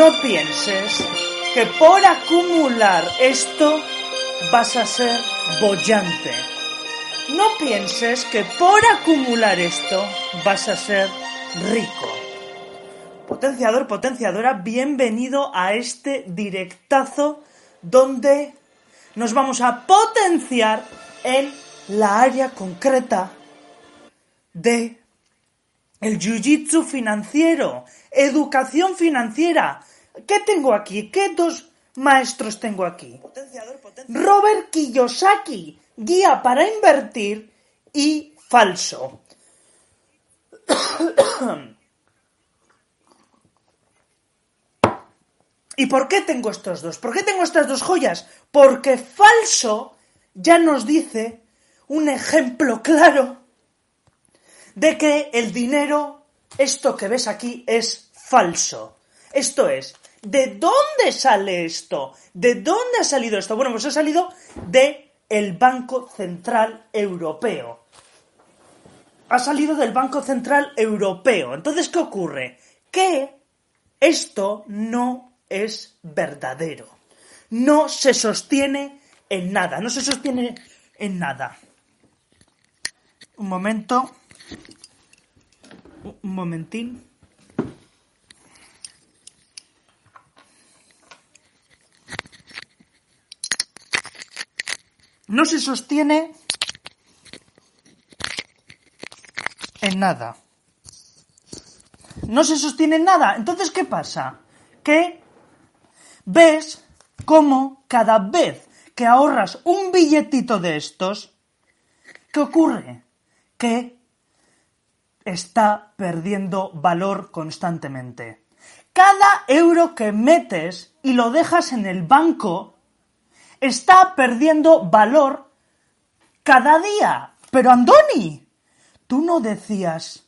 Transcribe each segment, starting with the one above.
No pienses que por acumular esto vas a ser bollante. No pienses que por acumular esto vas a ser rico. Potenciador, potenciadora, bienvenido a este directazo donde nos vamos a potenciar en la área concreta de el jiu-jitsu financiero, educación financiera. ¿Qué tengo aquí? ¿Qué dos maestros tengo aquí? Robert Kiyosaki, guía para invertir y falso. ¿Y por qué tengo estos dos? ¿Por qué tengo estas dos joyas? Porque falso ya nos dice un ejemplo claro de que el dinero, esto que ves aquí, es falso. Esto es, ¿de dónde sale esto? ¿De dónde ha salido esto? Bueno, pues ha salido de el Banco Central Europeo. Ha salido del Banco Central Europeo. Entonces, ¿qué ocurre? Que esto no es verdadero. No se sostiene en nada. No se sostiene en nada. Un momento. Un momentín. No se sostiene en nada. No se sostiene en nada. Entonces, ¿qué pasa? Que ves cómo cada vez que ahorras un billetito de estos, ¿qué ocurre? Que está perdiendo valor constantemente. Cada euro que metes y lo dejas en el banco está perdiendo valor cada día. Pero Andoni, tú no decías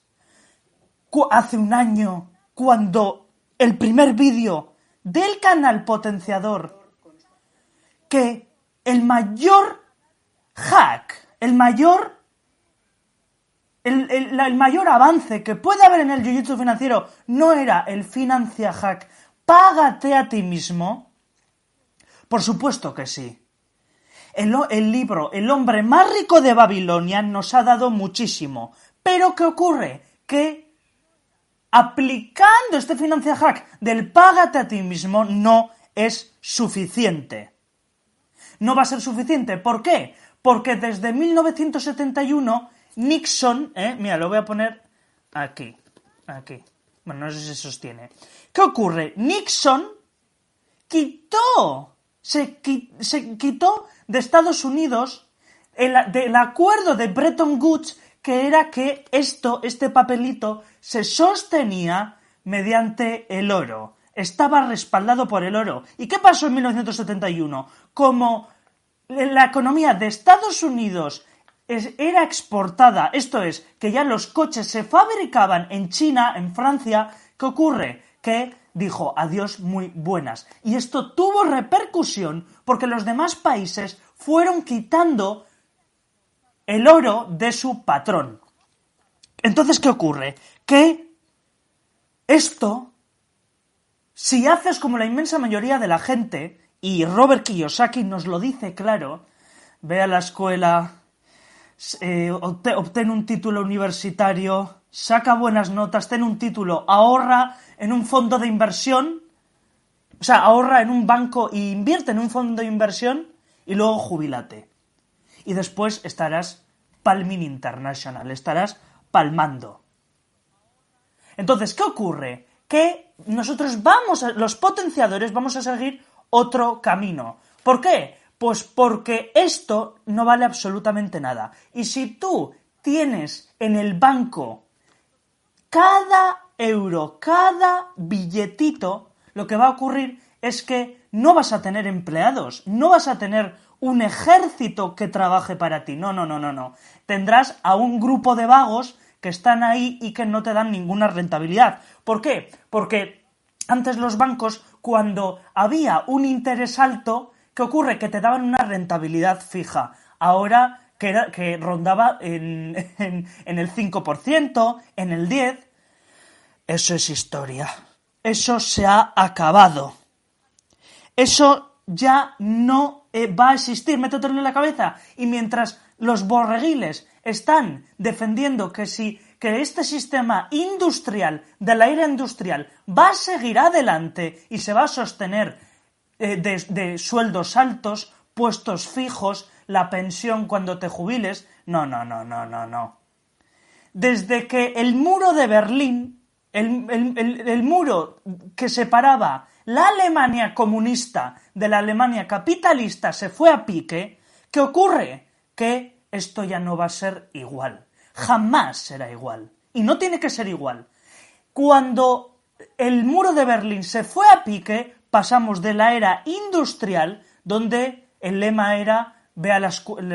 hace un año cuando el primer vídeo del canal potenciador que el mayor hack, el mayor el, mayor avance que puede haber en el jiu-jitsu financiero no era el financia hack, págate a ti mismo. Por supuesto que sí. El, libro El hombre más rico de Babilonia nos ha dado muchísimo. Pero ¿qué ocurre? Que aplicando este financia hack del págate a ti mismo no es suficiente. No va a ser suficiente. ¿Por qué? Porque desde 1971 Nixon, eh, mira, lo voy a poner aquí, aquí. Bueno, no sé si se sostiene. ¿Qué ocurre? Nixon quitó, se, quitó de Estados Unidos el, acuerdo de Bretton Woods que era que esto, este papelito, se sostenía mediante el oro. Estaba respaldado por el oro. ¿Y qué pasó en 1971? Como la economía de Estados Unidos era exportada, esto es, que ya los coches se fabricaban en China, en Francia, ¿qué ocurre? Que dijo adiós muy buenas. Y esto tuvo repercusión porque los demás países fueron quitando el oro de su patrón. Entonces, ¿qué ocurre? Que esto, si haces como la inmensa mayoría de la gente, y Robert Kiyosaki nos lo dice claro, ve a la escuela, eh, obtén un título universitario, saca buenas notas, ten un título, ahorra en un fondo de inversión, o sea, ahorra en un banco e invierte en un fondo de inversión y luego jubilate. Y después estarás palming international, estarás palmando. Entonces, ¿qué ocurre? Que nosotros vamos, los potenciadores, vamos a seguir otro camino. ¿Por qué? Pues porque esto no vale absolutamente nada. Y si tú tienes en el banco cada euro, cada billetito, lo que va a ocurrir es que no vas a tener empleados, no vas a tener un ejército que trabaje para ti. No, no, no, no, no. Tendrás a un grupo de vagos que están ahí y que no te dan ninguna rentabilidad. ¿Por qué? Porque antes los bancos, cuando había un interés alto, ¿Qué ocurre? Que te daban una rentabilidad fija. Ahora que, rondaba en, en, el 5%, en el 10%. Eso es historia. Eso se ha acabado. Eso ya no eh, va a existir, métetelo en la cabeza. Y mientras los borreguiles están defendiendo que si que este sistema industrial de la era industrial va a seguir adelante y se va a sostener eh, de, sueldos altos, puestos fijos, la pensión cuando te jubiles. No, no, no, no, no, no. Desde que el muro de Berlín, el muro que separaba la Alemania comunista de la Alemania capitalista se fue a pique, ¿qué ocurre? Que esto ya no va a ser igual. Jamás será igual. Y no tiene que ser igual. Cuando el muro de Berlín se fue a pique, pasamos de la era industrial, donde el lema era ve a la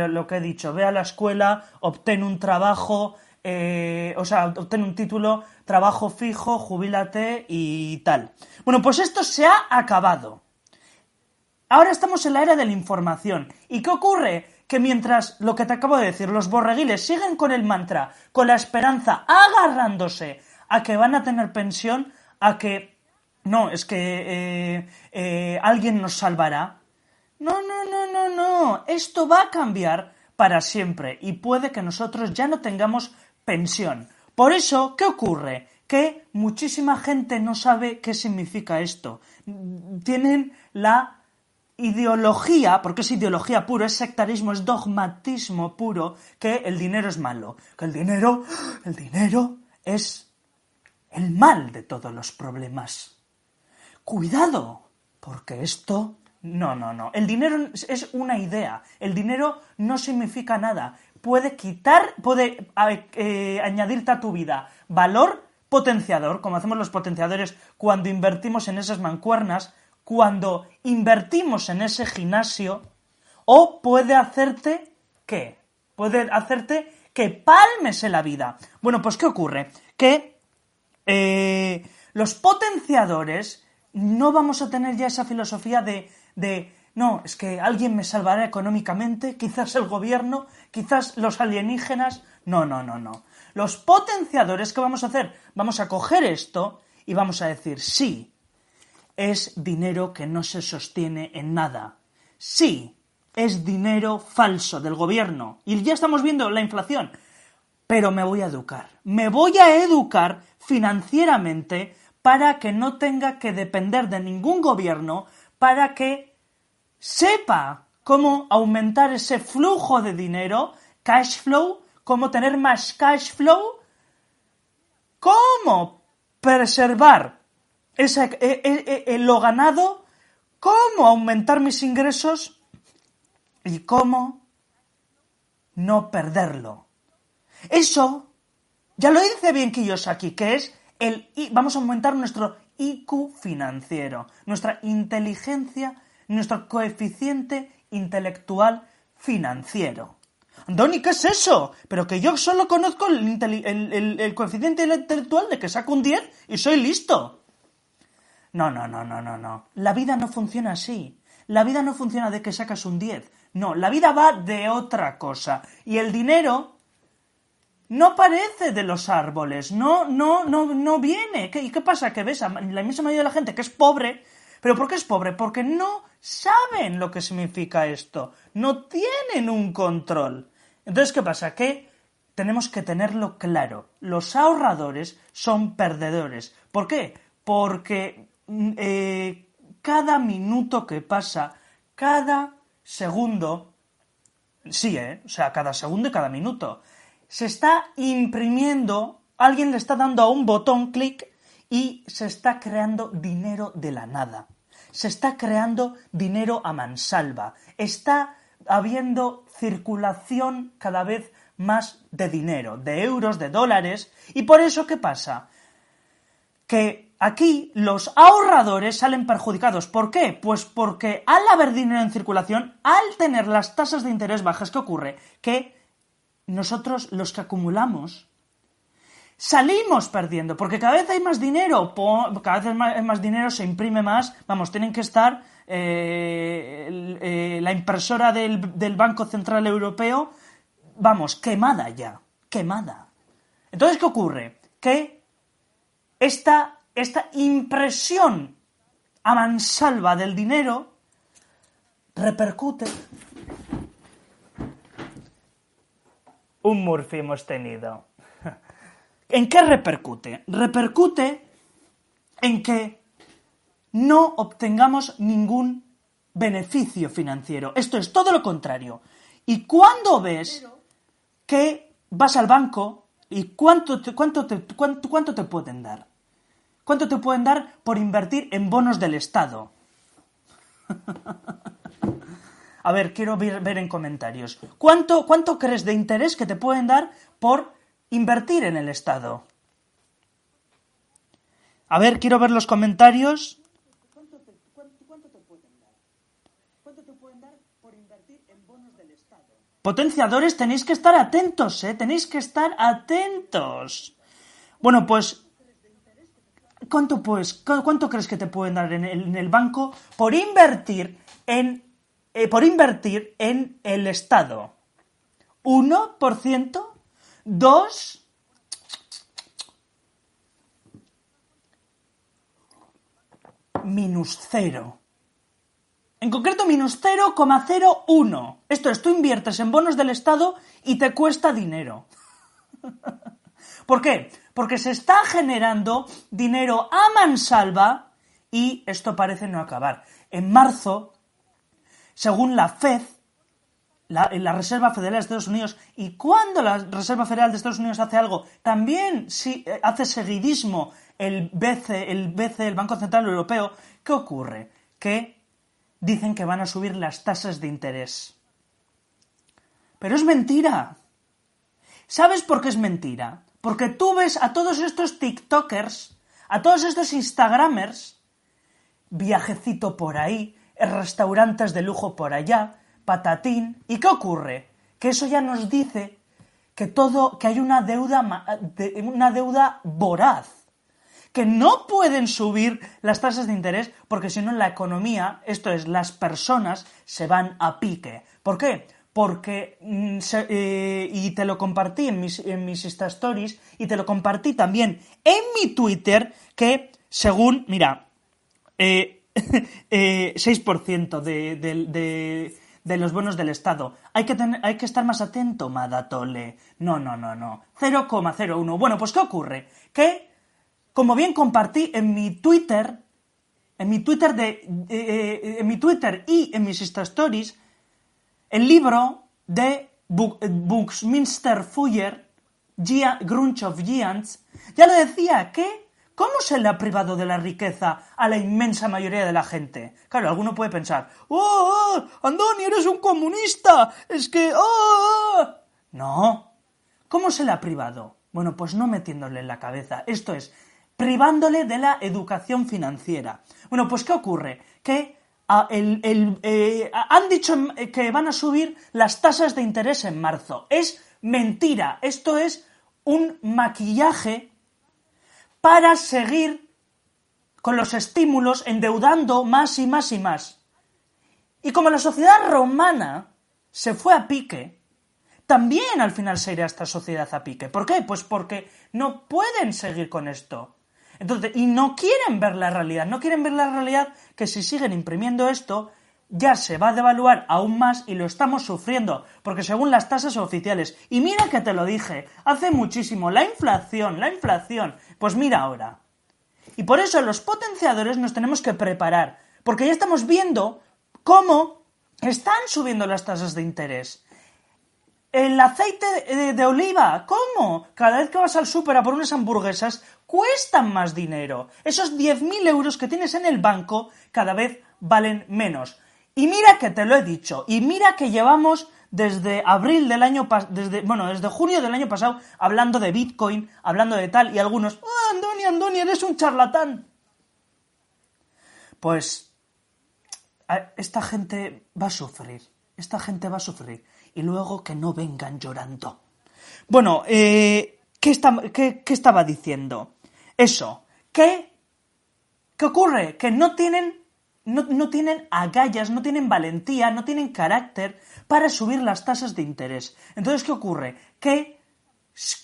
lo que he dicho, ve a la escuela, obtén un trabajo, eh, o sea, obtén un título, trabajo fijo, jubílate y tal. Bueno, pues esto se ha acabado. Ahora estamos en la era de la información. ¿Y qué ocurre? Que mientras lo que te acabo de decir, los borreguiles siguen con el mantra, con la esperanza, agarrándose a que van a tener pensión, a que no, es que eh, eh, alguien nos salvará. No, no, no, no, no. Esto va a cambiar para siempre y puede que nosotros ya no tengamos pensión. Por eso, ¿qué ocurre? Que muchísima gente no sabe qué significa esto. Tienen la ideología, porque es ideología puro, es sectarismo, es dogmatismo puro, que el dinero es malo. Que el dinero, el dinero es el mal de todos los problemas. Cuidado, porque esto no, no, no. El dinero es una idea. El dinero no significa nada puede quitar, puede eh, añadirte a tu vida valor potenciador, como hacemos los potenciadores cuando invertimos en esas mancuernas, cuando invertimos en ese gimnasio, o puede hacerte ¿qué? Puede hacerte que palmes en la vida. Bueno, pues ¿qué ocurre? Que eh, los potenciadores no vamos a tener ya esa filosofía de, de no, es que alguien me salvará económicamente, quizás el gobierno, quizás los alienígenas. No, no, no, no. Los potenciadores, ¿qué vamos a hacer? Vamos a coger esto y vamos a decir, sí, es dinero que no se sostiene en nada. Sí, es dinero falso del gobierno. Y ya estamos viendo la inflación. Pero me voy a educar. Me voy a educar financieramente para que no tenga que depender de ningún gobierno, para que sepa cómo aumentar ese flujo de dinero, cash flow, cómo tener más cash flow, cómo preservar ese, e, e, lo ganado, cómo aumentar mis ingresos y cómo no perderlo. Eso ya lo dice bien Kiyosaki, que es el vamos a aumentar nuestro IQ financiero, nuestra inteligencia nuestro coeficiente intelectual financiero. Andoni, ¿qué es eso? Pero que yo solo conozco el, coeficiente intelectual de que saco un 10 y soy listo. No, no, no, no, no, no. La vida no funciona así. La vida no funciona de que sacas un 10. No, la vida va de otra cosa. Y el dinero no parece de los árboles. No, no, no, no viene. ¿Y qué pasa? Que ves a la inmensa mayoría de la gente que es pobre ¿Pero por qué es pobre? Porque no saben lo que significa esto, no tienen un control. Entonces, ¿qué pasa? Que tenemos que tenerlo claro. Los ahorradores son perdedores. ¿Por qué? Porque mm, eh, cada minuto que pasa, cada segundo, sí, ¿eh? o sea, cada segundo y cada minuto, se está imprimiendo, alguien le está dando a un botón clic y se está creando dinero de la nada. Se está creando dinero a mansalva. Está habiendo circulación cada vez más de dinero, de euros, de dólares. ¿Y por eso qué pasa? Que aquí los ahorradores salen perjudicados. ¿Por qué? Pues porque al haber dinero en circulación, al tener las tasas de interés bajas, ¿qué ocurre? Que nosotros los que acumulamos salimos perdiendo, porque cada vez hay más dinero, cada vez hay más, dinero, se imprime más, vamos, tienen que estar eh, eh, la impresora del, del Banco Central Europeo, vamos, quemada ya, quemada. Entonces, ¿qué ocurre? Que esta, esta impresión a mansalva del dinero repercute. Un Murphy hemos tenido. ¿En qué repercute? Repercute en que no obtengamos ningún beneficio financiero. Esto es todo lo contrario. Y cuando ves que vas al banco y cuánto te, cuánto te, cuánto, cuánto te pueden dar. ¿Cuánto te pueden dar por invertir en bonos del Estado? A ver, quiero ver, ver, en comentarios. ¿Cuánto, ¿Cuánto crees de interés que te pueden dar por invertir en el Estado? A ver, quiero ver los comentarios. ¿Cuánto te, cuánto, cuánto te pueden dar? ¿Cuánto te pueden dar por invertir en bonos del Estado? Potenciadores, tenéis que estar atentos, ¿eh? Tenéis que estar atentos. Bueno, pues ¿Cuánto, pues, ¿Cuánto crees que te pueden dar en el, en el banco por invertir en, eh, por invertir en el Estado? ¿1%? ¿2%? Minus cero. En concreto, minus 0,01. Esto es, tú inviertes en bonos del Estado y te cuesta dinero. ¿Por qué? Porque se está generando dinero a mansalva y esto parece no acabar. En marzo, según la FED, la, la, Reserva Federal de Estados Unidos, y cuando la Reserva Federal de Estados Unidos hace algo, también si, eh, hace seguidismo el BCE, el BCE, el Banco Central Europeo, ¿qué ocurre? Que dicen que van a subir las tasas de interés. Pero es mentira. ¿Sabes por qué es mentira? Porque tú ves a todos estos TikTokers, a todos estos Instagramers, viajecito por ahí, restaurantes de lujo por allá, patatín. ¿Y qué ocurre? Que eso ya nos dice que todo, que hay una deuda, una deuda voraz, que no pueden subir las tasas de interés porque si no la economía, esto es, las personas se van a pique. ¿Por qué? porque mm, eh, y te lo compartí en mis, en mis Stories y te lo compartí también en mi Twitter que según, mira, eh, eh, 6% de, de, de, los bonos del Estado. Hay que, hay que estar más atento, Madatole. No, no, no, no. 0,01. Bueno, pues ¿qué ocurre? Que, como bien compartí en mi Twitter, en mi Twitter, de, eh, en mi Twitter y en mis Insta Stories, el libro de Buxminster Fuller, Grunch of Giants, ya lo decía que ¿Cómo se le ha privado de la riqueza a la inmensa mayoría de la gente? Claro, alguno puede pensar, ¡Oh, oh Andoni, eres un comunista! Es que, ¡oh! oh". No. ¿Cómo se le ha privado? Bueno, pues no metiéndole en la cabeza. Esto es, privándole de la educación financiera. Bueno, pues ¿qué ocurre? Que eh, han dicho que van a subir las tasas de interés en marzo. Es mentira. Esto es un maquillaje para seguir con los estímulos endeudando más y más y más. Y como la sociedad romana se fue a pique, también al final se irá esta sociedad a pique. ¿Por qué? Pues porque no pueden seguir con esto. Entonces, y no quieren ver la realidad, no quieren ver la realidad que si siguen imprimiendo esto, ya se va a devaluar aún más y lo estamos sufriendo, porque según las tasas oficiales, y mira que te lo dije, hace muchísimo, la inflación, la inflación, pues mira ahora. Y por eso los potenciadores nos tenemos que preparar, porque ya estamos viendo cómo están subiendo las tasas de interés. El aceite de, oliva, ¿cómo? Cada vez que vas al súper a por unas hamburguesas, cuestan más dinero. Esos 10.000 euros que tienes en el banco cada vez valen menos. Y mira que te lo he dicho, y mira que llevamos desde abril del año desde bueno, desde junio del año pasado hablando de Bitcoin, hablando de tal y algunos, "Ah, Andoni, Andoni, eres un charlatán." Pues esta gente va a sufrir, esta gente va a sufrir y luego que no vengan llorando. Bueno, eh, ¿qué, qué, estaba diciendo? Eso, ¿qué, ¿qué ocurre? Que no tienen, no, no tienen agallas, no tienen valentía, no tienen carácter para subir las tasas de interés. Entonces, ¿qué ocurre? Que,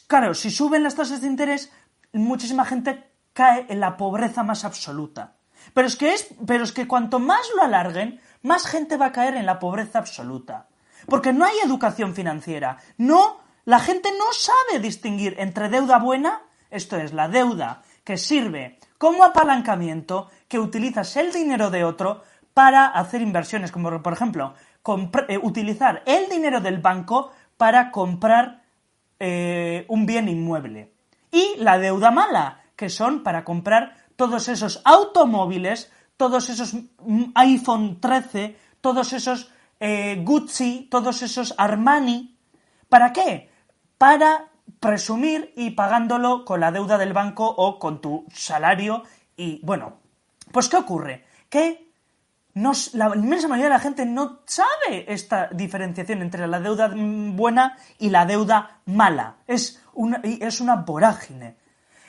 claro, si suben las tasas de interés, muchísima gente cae en la pobreza más absoluta. Pero es que es, pero es que cuanto más lo alarguen, más gente va a caer en la pobreza absoluta. Porque no hay educación financiera. No, la gente no sabe distinguir entre deuda buena, esto es, la deuda que sirve como apalancamiento, que utilizas el dinero de otro para hacer inversiones, como por ejemplo, eh, utilizar el dinero del banco para comprar eh, un bien inmueble. Y la deuda mala, que son para comprar todos esos automóviles, todos esos iPhone 13, todos esos eh, Gucci, todos esos Armani. ¿Para qué? Para presumir y pagándolo con la deuda del banco o con tu salario. Y bueno, pues ¿qué ocurre? Que la inmensa mayoría de la gente no sabe esta diferenciación entre la deuda buena y la deuda mala. Es una, es una vorágine.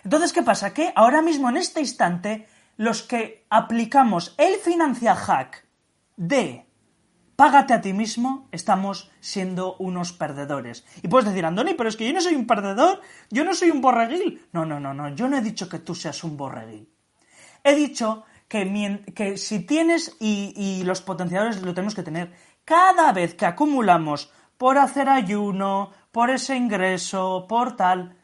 Entonces, ¿qué pasa? Que ahora mismo, en este instante, los que aplicamos el financia hack de págate a ti mismo, estamos siendo unos perdedores. Y puedes decir, Andoni, pero es que yo no soy un perdedor, yo no soy un borreguil. No, no, no, no, yo no he dicho que tú seas un borreguil. He dicho que, si tienes, y, los potenciadores lo tenemos que tener, cada vez que acumulamos por hacer ayuno, por ese ingreso, por tal,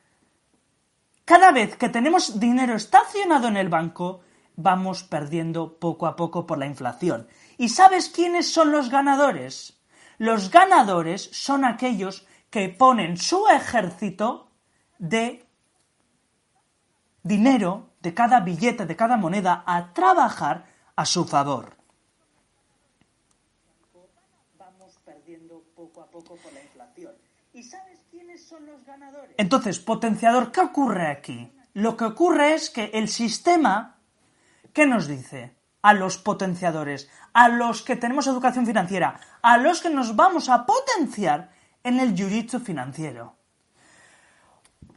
cada vez que tenemos dinero estacionado en el banco, vamos perdiendo poco a poco por la inflación. ¿Y sabes quiénes son los ganadores? Los ganadores son aquellos que ponen su ejército de dinero de cada billete, de cada moneda, a trabajar a su favor. Vamos perdiendo poco a poco por la inflación. ¿Y sabes quiénes son los ganadores? Entonces, potenciador, ¿qué ocurre aquí? Lo que ocurre es que el sistema, ¿qué nos dice? A los potenciadores, a los que tenemos educación financiera, a los que nos vamos a potenciar en el jiu financiero.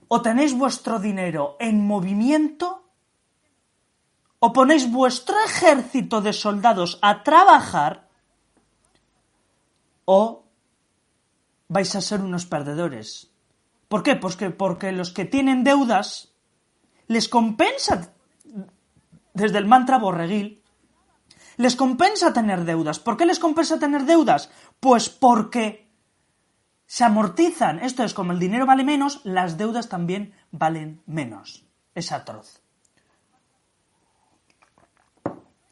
O tenéis vuestro dinero en movimiento o ponéis vuestro ejército de soldados a trabajar o vais a ser unos perdedores. ¿Por qué? Pues que, porque los que tienen deudas les compensa desde el mantra borreguil les compensa tener deudas. ¿Por qué les compensa tener deudas? Pues porque se amortizan. Esto es como el dinero vale menos, las deudas también valen menos. Es atroz.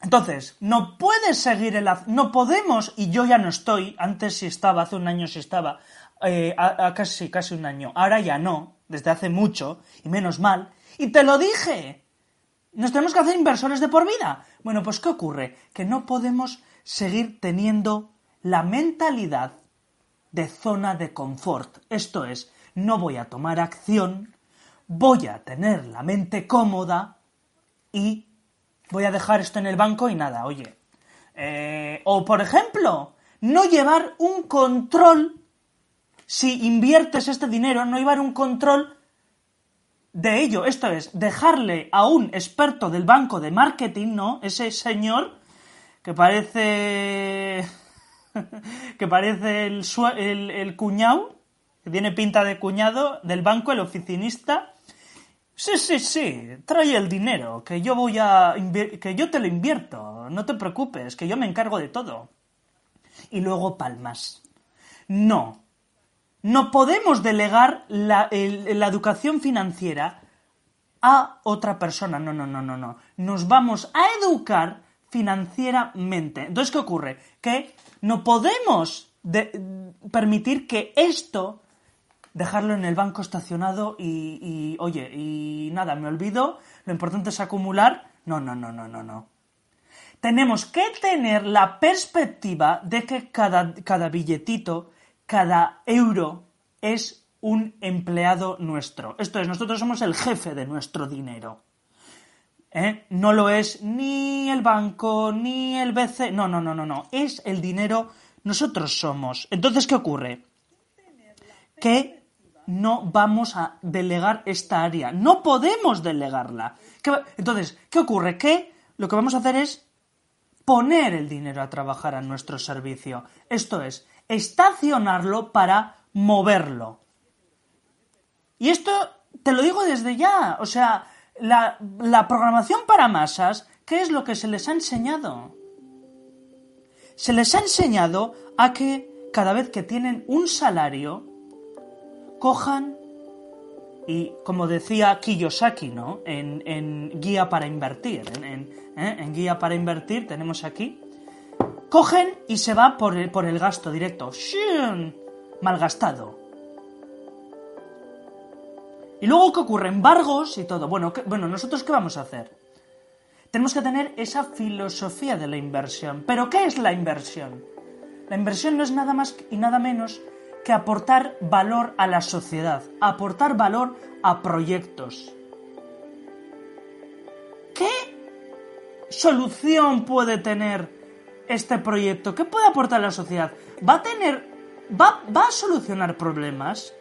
Entonces, no puedes seguir el... No podemos, y yo ya no estoy, antes sí estaba, hace un año sí estaba, eh, casi, casi un año, ahora ya no, desde hace mucho, y menos mal, y te lo dije, nos tenemos que hacer inversores de por vida. Bueno, pues ¿qué ocurre? Que no podemos seguir teniendo la mentalidad de zona de confort. Esto es, no voy a tomar acción, voy a tener la mente cómoda y voy a dejar esto en el banco y nada, oye. Eh, o, por ejemplo, no llevar un control, si inviertes este dinero, no llevar un control de ello. Esto es, dejarle a un experto del banco de marketing, ¿no? Ese señor que parece... que parece el, el, cuñado, que tiene pinta de cuñado del banco, el oficinista, Sí, sí, sí, trae el dinero, que yo voy a que yo te lo invierto, no te preocupes, que yo me encargo de todo. Y luego palmas. No, no podemos delegar la, educación financiera a otra persona. No, no, no, no, no. Nos vamos a educar financieramente. Entonces, ¿qué ocurre? Que no podemos permitir que esto dejarlo en el banco estacionado y, oye, y nada, me olvido, lo importante es acumular. No, no, no, no, no, no. Tenemos que tener la perspectiva de que cada, cada billetito, cada euro es un empleado nuestro. Esto es, nosotros somos el jefe de nuestro dinero. ¿Eh? No lo es ni el banco, ni el BC. No, no, no, no, no. Es el dinero. Nosotros somos. Entonces, ¿qué ocurre? Que no vamos a delegar esta área. No podemos delegarla. Entonces, ¿qué ocurre? Que lo que vamos a hacer es poner el dinero a trabajar a nuestro servicio. Esto es, estacionarlo para moverlo. Y esto te lo digo desde ya. O sea, la, programación para masas, ¿qué es lo que se les ha enseñado? Se les ha enseñado a que cada vez que tienen un salario, cojan y, como decía Kiyosaki, ¿no? En, Guía para Invertir, ¿eh? en, Guía para Invertir tenemos aquí, cogen y se va por el, por el gasto directo. Malgastado. Y luego, ¿qué ocurre? Embargos y todo. Bueno, bueno, ¿nosotros qué vamos a hacer? Tenemos que tener esa filosofía de la inversión. ¿Pero qué es la inversión? La inversión no es nada más y nada menos que aportar valor a la sociedad, aportar valor a proyectos. ¿Qué solución puede tener este proyecto? ¿Qué puede aportar a la sociedad? ¿Va a tener. va, va a solucionar problemas?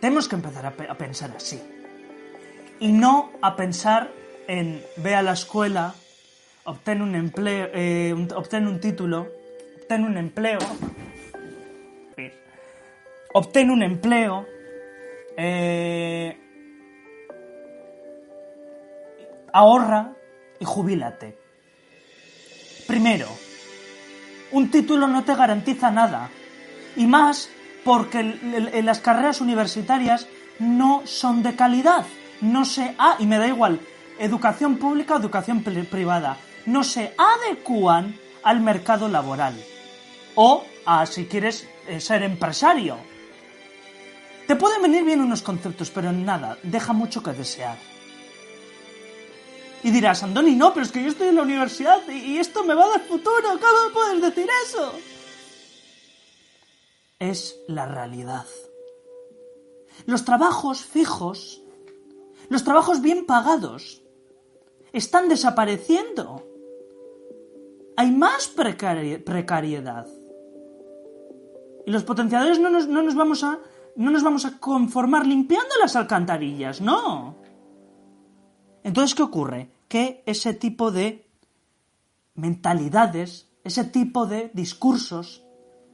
Tenemos que empezar a, pensar así. Y no a pensar en ve a la escuela, obtén un empleo, eh, obtén un título, obtén un empleo, obtén un empleo, eh, ahorra y jubílate. Primero, un título no te garantiza nada. Y más porque las carreras universitarias no son de calidad. No se... Ah, y me da igual, educación pública o educación privada. No se adecúan al mercado laboral o a si quieres eh, ser empresario. Te pueden venir bien unos conceptos, pero nada, deja mucho que desear. Y dirás, Andoni, no, pero es que yo estoy en la universidad y, esto me va a dar futuro, ¿cómo puedes decir eso? Es la realidad. Los trabajos fijos, los trabajos bien pagados, están desapareciendo. Hay más precariedad. Y los potenciadores no nos, vamos a, no nos vamos a conformar limpiando las alcantarillas, no. Entonces, ¿qué ocurre? Que ese tipo de mentalidades, ese tipo de discursos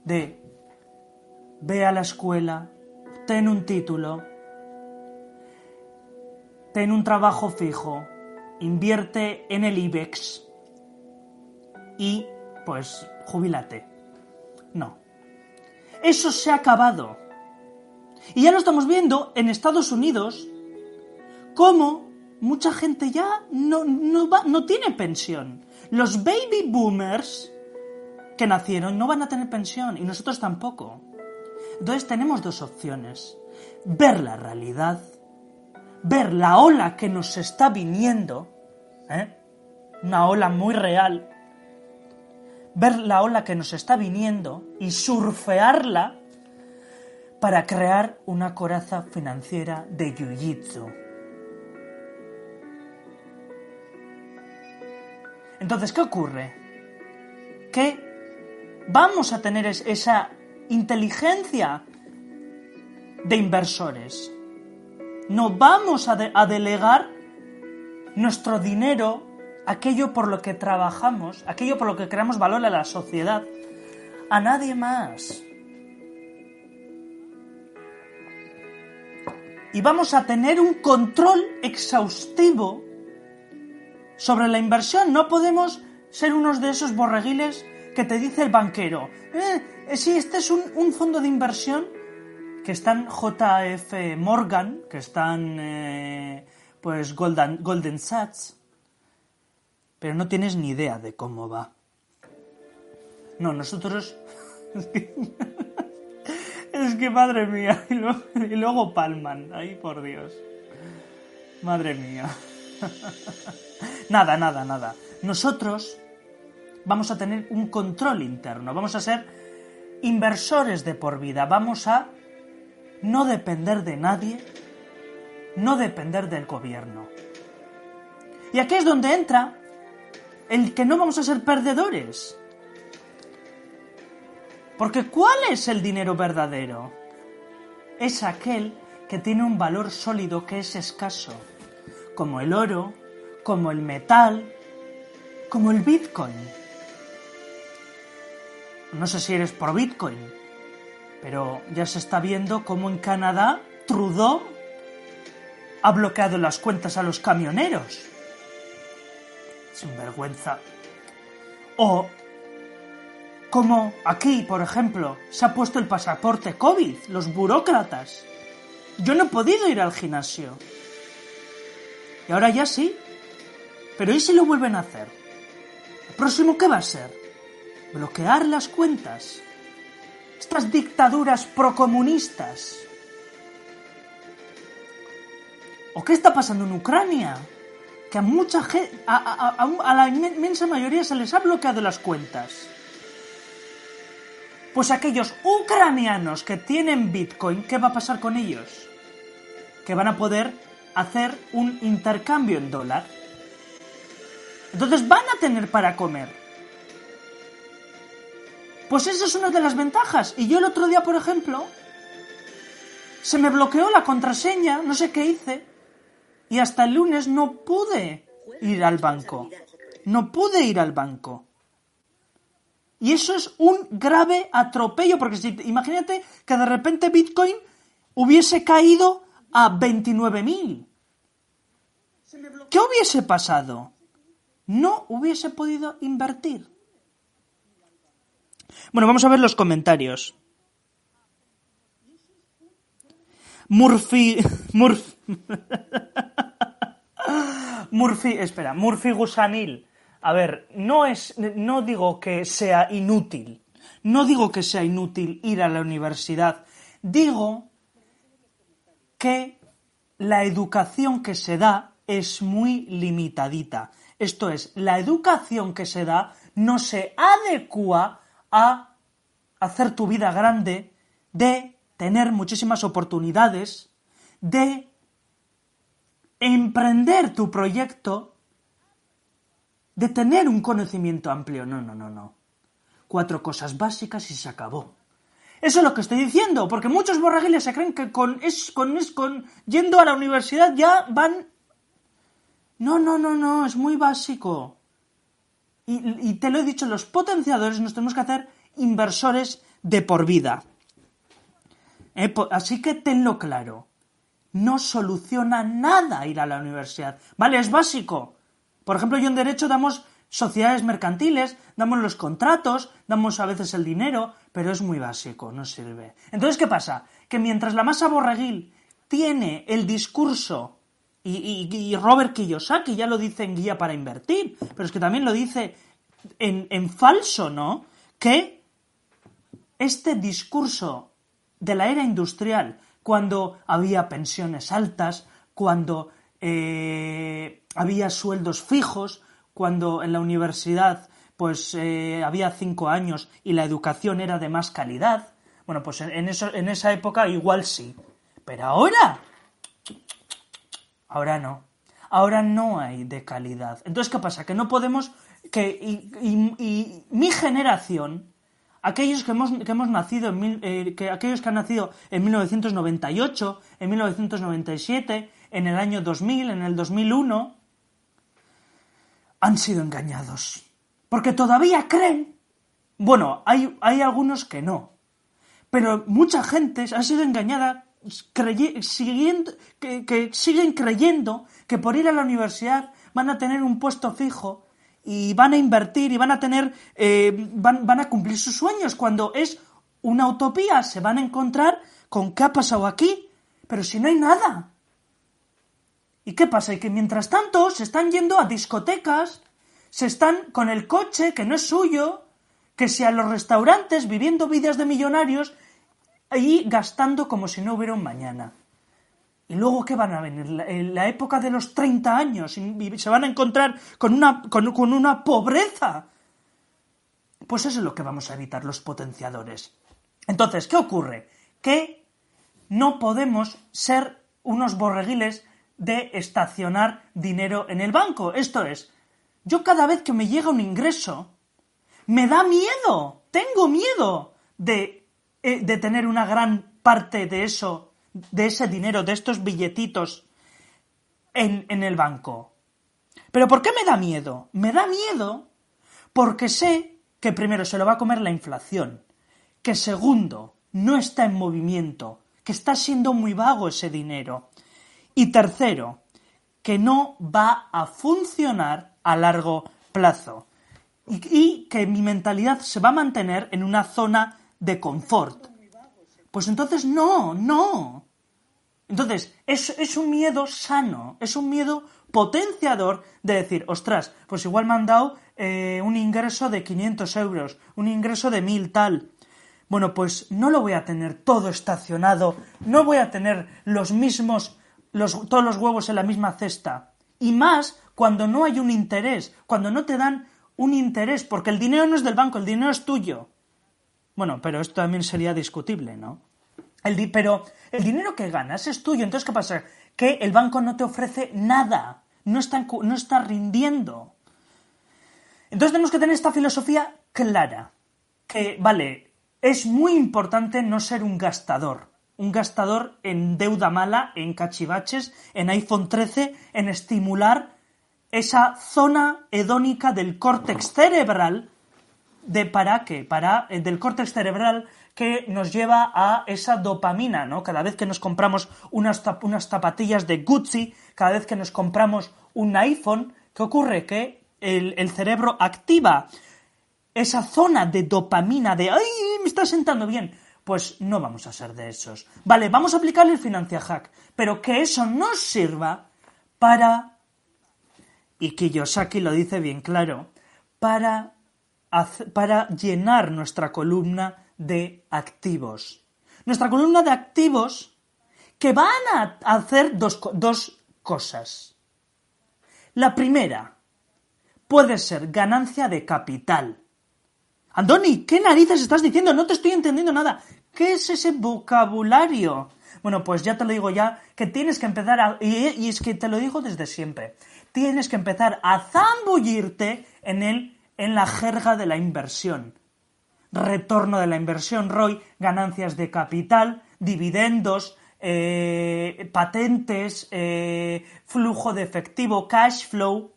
de ve a la escuela, ten un título, ten un trabajo fijo, invierte en el IBEX y pues jubílate. No. Eso se ha acabado. Y ya lo estamos viendo en Estados Unidos, cómo mucha gente ya no, no, tiene pensión. Los baby boomers que nacieron no van a tener pensión y nosotros tampoco. Entonces tenemos dos opciones. Ver la realidad, ver la ola que nos está viniendo, ¿eh? una ola muy real, ver la ola que nos está viniendo y surfearla para crear una coraza financiera de jiu-jitsu. Entonces, ¿qué ocurre? Que vamos a tener esa inteligencia de inversores. No vamos a, delegar nuestro dinero aquello por lo que trabajamos, aquello por lo que creamos valor a la sociedad, a nadie más. Y vamos a tener un control exhaustivo sobre la inversión. No podemos ser unos de esos borreguiles que te dice el banquero. Eh, eh sí, este es un, fondo de inversión que están JF Morgan, que están eh, pues Golden, Golden Sachs, pero no tienes ni idea de cómo va. No, nosotros... es que madre mía, y luego, palman, ahí por Dios. Madre mía. nada, nada, nada. Nosotros vamos a tener un control interno, vamos a ser inversores de por vida, vamos a no depender de nadie, no depender del gobierno. Y aquí es donde entra el que no vamos a ser perdedores. Porque ¿cuál es el dinero verdadero? Es aquel que tiene un valor sólido que es escaso, como el oro, como el metal, como el Bitcoin. No sé si eres por Bitcoin, pero ya se está viendo cómo en Canadá Trudeau ha bloqueado las cuentas a los camioneros. Sin vergüenza. O como aquí, por ejemplo, se ha puesto el pasaporte COVID, los burócratas. Yo no he podido ir al gimnasio. Y ahora ya sí. Pero ¿y si lo vuelven a hacer? ¿El próximo qué va a ser? Bloquear las cuentas. Estas dictaduras procomunistas. ¿O qué está pasando en Ucrania? Que a mucha gente, a, a la inmensa mayoría se les ha bloqueado las cuentas. Pues aquellos ucranianos que tienen Bitcoin, ¿qué va a pasar con ellos? Que van a poder hacer un intercambio en dólar. Entonces van a tener para comer. Pues esa es una de las ventajas. Y yo el otro día, por ejemplo, se me bloqueó la contraseña, no sé qué hice, y hasta el lunes no pude ir al banco. No pude ir al banco. Y eso es un grave atropello, porque si, imagínate que de repente Bitcoin hubiese caído a 29.000. ¿Qué hubiese pasado? No hubiese podido invertir. Bueno, vamos a ver los comentarios. Murphy. Murphy. Murphy, espera, Murphy Gusanil. A ver, no es. No digo que sea inútil. No digo que sea inútil ir a la universidad. Digo que la educación que se da es muy limitadita. Esto es, la educación que se da no se adecua a hacer tu vida grande, de tener muchísimas oportunidades, de emprender tu proyecto, de tener un conocimiento amplio. No, no, no, no. Cuatro cosas básicas y se acabó. Eso es lo que estoy diciendo, porque muchos borraguiles se creen que con, es, con, es, con yendo a la universidad ya van... No, no, no, no, es muy básico. Y, te lo he dicho, los potenciadores nos tenemos que hacer inversores de por vida. Eh, así que tenlo claro. No soluciona nada ir a la universidad. Vale, es básico. Por ejemplo, yo en Derecho damos sociedades mercantiles, damos los contratos, damos a veces el dinero, pero es muy básico, no sirve. Entonces, ¿qué pasa? Que mientras la masa borreguil tiene el discurso, y, Robert Kiyosaki ya lo dice en Guía para Invertir, pero es que también lo dice en, en falso, ¿no? Que este discurso de la era industrial, cuando había pensiones altas, cuando eh, había sueldos fijos, cuando en la universidad pues eh, había cinco años y la educación era de más calidad. Bueno, pues en, eso, en esa época igual sí. Pero ahora, ahora no. Ahora no hay de calidad. Entonces, ¿qué pasa? Que no podemos... que y, mi generación, aquellos que hemos, que hemos nacido en eh, que aquellos que han nacido en 1998, en 1997, en el año 2000, en el 2001, han sido engañados. Porque todavía creen. Bueno, hay, hay algunos que no. Pero mucha gente ha sido engañada siguiendo, que, siguen creyendo que por ir a la universidad van a tener un puesto fijo y van a invertir y van a tener, eh, van, van a cumplir sus sueños cuando es una utopía. Se van a encontrar con qué ha pasado aquí, pero si no hay nada. ¿Y qué pasa? Y que mientras tanto se están yendo a discotecas, se están con el coche que no es suyo, que si a los restaurantes viviendo vidas de millonarios y gastando como si no hubiera un mañana. ¿Y luego qué van a venir? En la época de los 30 años y se van a encontrar con una, con una pobreza. Pues eso es lo que vamos a evitar los potenciadores. Entonces, ¿qué ocurre? Que no podemos ser unos borreguiles de estacionar dinero en el banco. Esto es, yo cada vez que me llega un ingreso, me da miedo, tengo miedo de, eh, de tener una gran parte de eso, de ese dinero, de estos billetitos en, en el banco. ¿Pero por qué me da miedo? Me da miedo porque sé que primero se lo va a comer la inflación, que segundo, no está en movimiento, que está siendo muy vago ese dinero, Y tercero, que no va a funcionar a largo plazo y, que mi mentalidad se va a mantener en una zona de confort. Pues entonces no, no. Entonces, es, es un miedo sano, es un miedo potenciador de decir, ostras, pues igual me han dado eh, un ingreso de 500 euros, un ingreso de 1000 tal. Bueno, pues no lo voy a tener todo estacionado, no voy a tener los mismos, los, todos los huevos en la misma cesta. Y más cuando no hay un interés, cuando no te dan un interés, porque el dinero no es del banco, el dinero es tuyo. Bueno, pero esto también sería discutible, ¿no? Pero el dinero que ganas es tuyo, entonces ¿qué pasa? Que el banco no te ofrece nada, no está, no está rindiendo. Entonces tenemos que tener esta filosofía clara, que, vale, es muy importante no ser un gastador, un gastador en deuda mala, en cachivaches, en iPhone 13, en estimular esa zona hedónica del córtex cerebral de para qué, para eh, del córtex cerebral que nos lleva a esa dopamina, ¿no? Cada vez que nos compramos unas, unas zapatillas de Gucci, cada vez que nos compramos un iPhone, ¿qué ocurre? Que el, el cerebro activa esa zona de dopamina de ¡ay! me está sentando bien. Pues no vamos a ser de esos. Vale, vamos a aplicar el financia hack, pero que eso nos sirva para y Kiyosaki lo dice bien claro, para, para llenar nuestra columna de activos. Nuestra columna de activos que van a hacer dos, dos cosas. La primera puede ser ganancia de capital. Andoni, ¿qué narices estás diciendo? No te estoy entendiendo nada. ¿Qué es ese vocabulario? Bueno, pues ya te lo digo ya, que tienes que empezar a... Y, es que te lo digo desde siempre tienes que empezar a zambullirte en, el, en la jerga de la inversión. Retorno de la inversión, ROI, ganancias de capital, dividendos, eh, patentes, eh, flujo de efectivo, cash flow.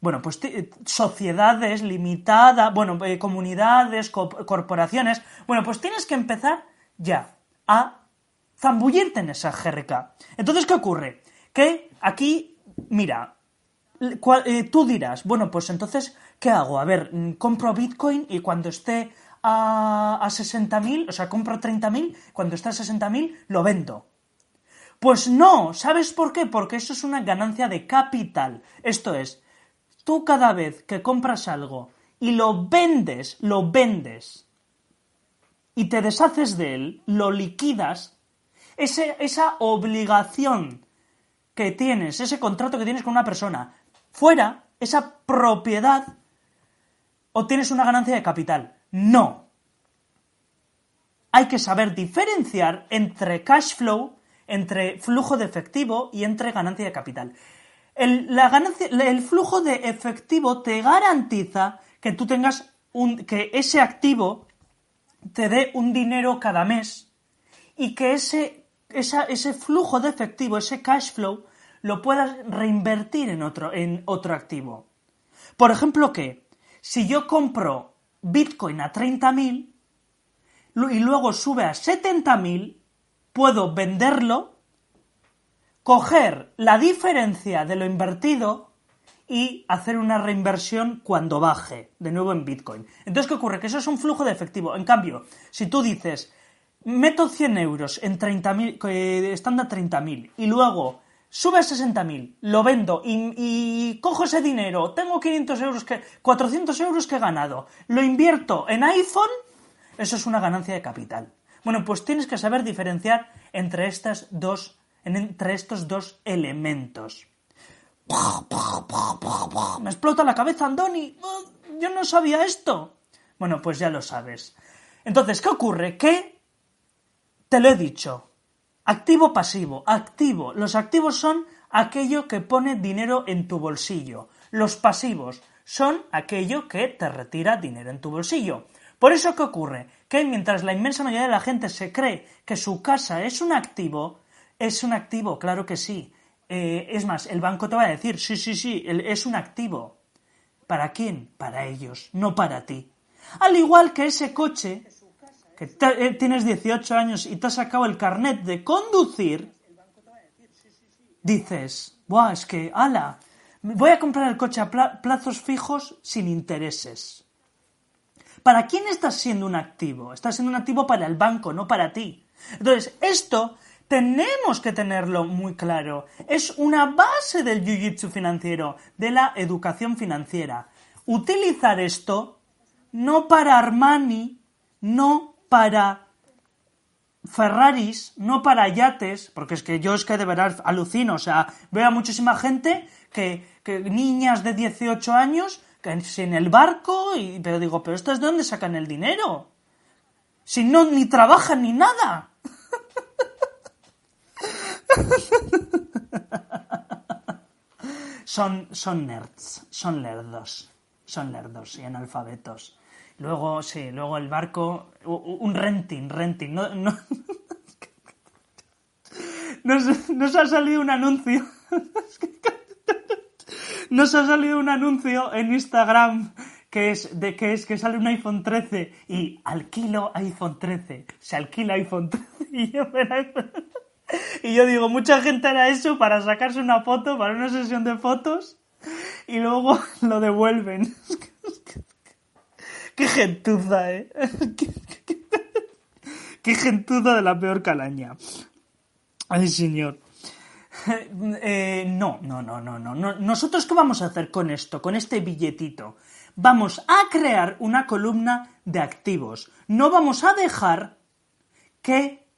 Bueno, pues sociedades limitadas, bueno, eh, comunidades, corporaciones. Bueno, pues tienes que empezar ya a zambullirte en esa jerga. Entonces, ¿qué ocurre? Que aquí mira, tú dirás, bueno, pues entonces, ¿qué hago? A ver, mm, compro Bitcoin y cuando esté a, a 60.000, o sea, compro 30.000, cuando esté a 60.000, lo vendo. Pues no, ¿sabes por qué? Porque eso es una ganancia de capital. Esto es, tú cada vez que compras algo y lo vendes, lo vendes y te deshaces de él, lo liquidas, esa obligación que tienes, ese contrato que tienes con una persona, fuera, esa propiedad, obtienes una ganancia de capital. No. Hay que saber diferenciar entre cash flow, entre flujo de efectivo y entre ganancia de capital. El, flujo de efectivo te garantiza que tú tengas un, que ese activo te dé un dinero cada mes y que ese, ese flujo de efectivo, ese cash flow, lo puedas reinvertir en otro, en otro activo. Por ejemplo, que si yo compro Bitcoin a 30.000 y luego sube a 70.000, puedo venderlo, coger la diferencia de lo invertido y hacer una reinversión cuando baje de nuevo en Bitcoin. Entonces, ¿qué ocurre? Que eso es un flujo de efectivo. En cambio, si tú dices, meto 100 euros en 30.000, eh, estando a 30.000 y luego sube a 60.000, lo vendo y, cojo ese dinero, tengo 500 euros que, 400 euros que he ganado, lo invierto en iPhone, eso es una ganancia de capital. Bueno, pues tienes que saber diferenciar entre estas dos, entre estos dos elementos. Me explota la cabeza, Andoni. Yo no sabía esto. Bueno, pues ya lo sabes. Entonces, ¿qué ocurre? Que te lo he dicho. Activo pasivo, activo. Los activos son aquello que pone dinero en tu bolsillo. Los pasivos son aquello que te retira dinero en tu bolsillo. Por eso, ¿qué ocurre? Que mientras la inmensa mayoría de la gente se cree que su casa es un activo, es un activo, claro que sí. Eh, es más, el banco te va a decir, sí, sí, sí, es un activo. ¿Para quién? Para ellos, no para ti. Al igual que ese coche que eh, tienes 18 años y te has sacado el carnet de conducir, dices, Buah, es que, ala, voy a comprar el coche a plazos fijos sin intereses. ¿Para quién estás siendo un activo? Estás siendo un activo para el banco, no para ti. Entonces, esto tenemos que tenerlo muy claro. Es una base del jiu-jitsu financiero, de la educación financiera. Utilizar esto no para Armani, no para Ferraris, no para yates, porque es que yo es que de verdad alucino, o sea, veo a muchísima gente que, niñas de 18 años que en el barco, y, pero digo, pero ¿estas de dónde sacan el dinero? Si no, ni trabajan ni nada. son, son nerds, son lerdos, son lerdos y analfabetos. Luego, sí, luego el barco, un renting, renting, no, no, nos, nos ha salido un anuncio. Nos ha salido un anuncio en Instagram que es de que es que sale un iPhone 13 y alquilo iPhone 13, se alquila iPhone 13 y yo, y yo digo, mucha gente hará eso para sacarse una foto, para una sesión de fotos y luego lo devuelven. Qué gentuza, ¿eh? Qué gentuza de la peor calaña. Ay, señor. Eh, no, no, no, no, no. Nosotros qué vamos a hacer con esto, con este billetito? Vamos a crear una columna de activos. No vamos a dejar que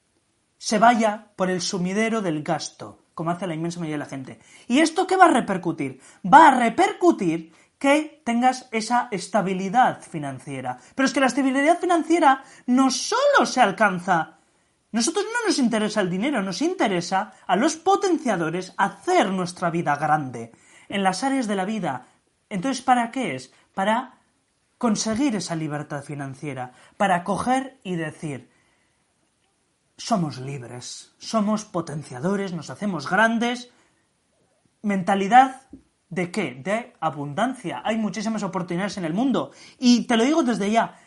se vaya por el sumidero del gasto, como hace la inmensa mayoría de la gente. ¿Y esto qué va a repercutir? Va a repercutir que tengas esa estabilidad financiera. Pero es que la estabilidad financiera no solo se alcanza. Nosotros no nos interesa el dinero, nos interesa a los potenciadores hacer nuestra vida grande en las áreas de la vida. Entonces, ¿para qué es? Para conseguir esa libertad financiera, para coger y decir, somos libres, somos potenciadores, nos hacemos grandes. Mentalidad ¿De qué? De abundancia. Hay muchísimas oportunidades en el mundo. Y te lo digo desde ya,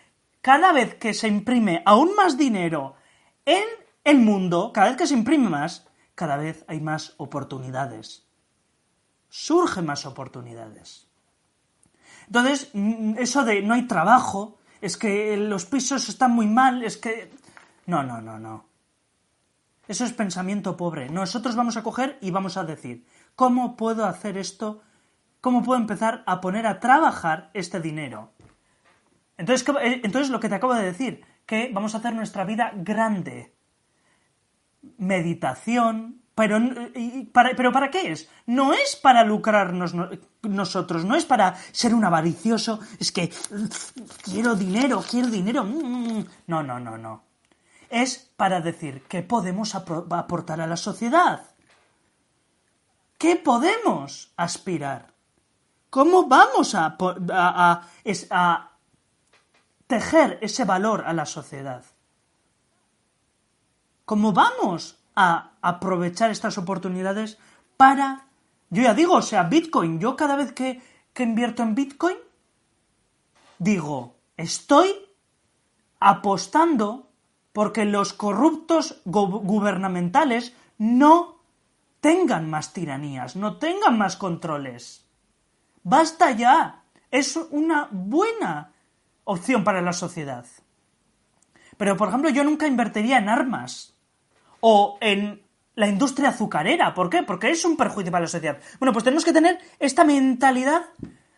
cada vez que se imprime aún más dinero en el mundo, cada vez que se imprime más, cada vez hay más oportunidades. Surgen más oportunidades. Entonces, mm, eso de no hay trabajo, es que los pisos están muy mal, es que... No, no, no, no. Eso es pensamiento pobre. Nosotros vamos a coger y vamos a decir, ¿cómo puedo hacer esto cómo puedo empezar a poner a trabajar este dinero. Entonces, eh, entonces lo que te acabo de decir, que vamos a hacer nuestra vida grande. Meditación, pero para, ¿pero para qué es? No es para lucrarnos nosotros, no es para ser un avaricioso, es que quiero dinero, quiero dinero. Mm, mm, mm. No, no, no, no. Es para decir que podemos aportar a la sociedad. ¿Qué podemos aspirar? ¿Cómo vamos a, tejer ese valor a la sociedad? ¿Cómo vamos a aprovechar estas oportunidades para, yo ya digo, o sea, Bitcoin, yo cada vez que, que invierto en Bitcoin, digo, estoy apostando porque los corruptos gubernamentales no tengan más tiranías, no tengan más controles. Basta ya. Es una buena opción para la sociedad. Pero, por ejemplo, yo nunca invertiría en armas o en la industria azucarera. ¿Por qué? Porque es un perjuicio para la sociedad. Bueno, pues tenemos que tener esta mentalidad,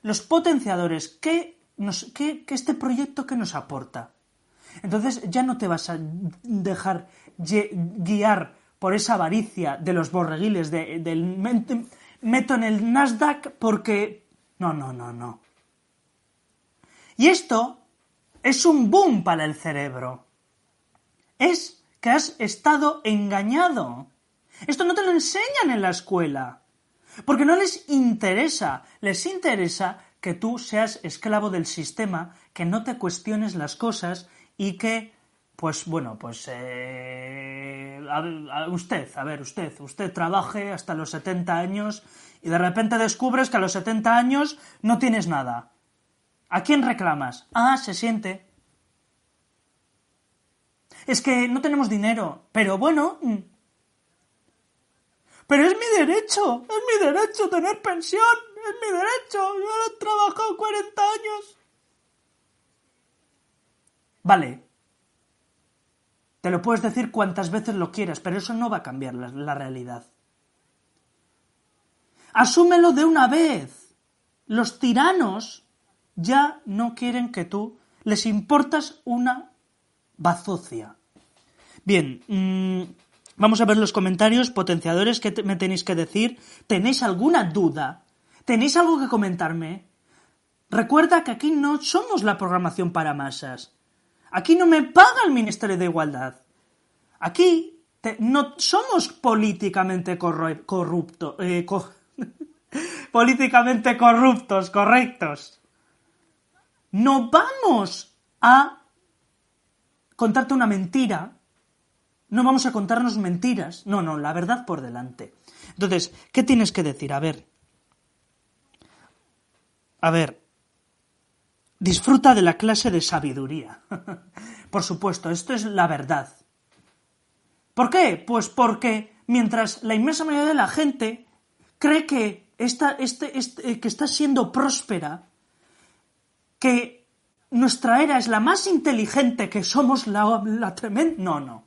los potenciadores, que, nos, que, este proyecto que nos aporta. Entonces ya no te vas a dejar guiar por esa avaricia de los borreguiles del meto en el Nasdaq porque no, no, no, no. Y esto es un boom para el cerebro. Es que has estado engañado. Esto no te lo enseñan en la escuela. Porque no les interesa. Les interesa que tú seas esclavo del sistema, que no te cuestiones las cosas y que, pues bueno, pues eh, usted, a ver, usted, usted trabaje hasta los 70 años y de repente descubres que a los 70 años no tienes nada. ¿A quién reclamas? Ah, se siente. Es que no tenemos dinero, pero bueno... Mm. Pero es mi derecho, es mi derecho tener pensión, es mi derecho, yo he trabajado 40 años. Vale, te lo puedes decir cuantas veces lo quieras, pero eso no va a cambiar la, realidad. Asúmelo de una vez. Los tiranos ya no quieren que tú les importas una bazocia. Bien, mmm, vamos a ver los comentarios potenciadores que me tenéis que decir. ¿Tenéis alguna duda? ¿Tenéis algo que comentarme? Recuerda que aquí no somos la programación para masas. Aquí no me paga el Ministerio de Igualdad. Aquí no somos políticamente corruptos. Eh, políticamente corruptos, correctos. No vamos a contarte una mentira. No vamos a contarnos mentiras. No, no, la verdad por delante. Entonces, ¿qué tienes que decir? A ver. A ver. Disfruta de la clase de sabiduría. por supuesto, esto es la verdad. ¿Por qué? Pues porque mientras la inmensa mayoría de la gente cree que, esta, este, este, que está siendo próspera, que nuestra era es la más inteligente, que somos la, la tremenda... No, no.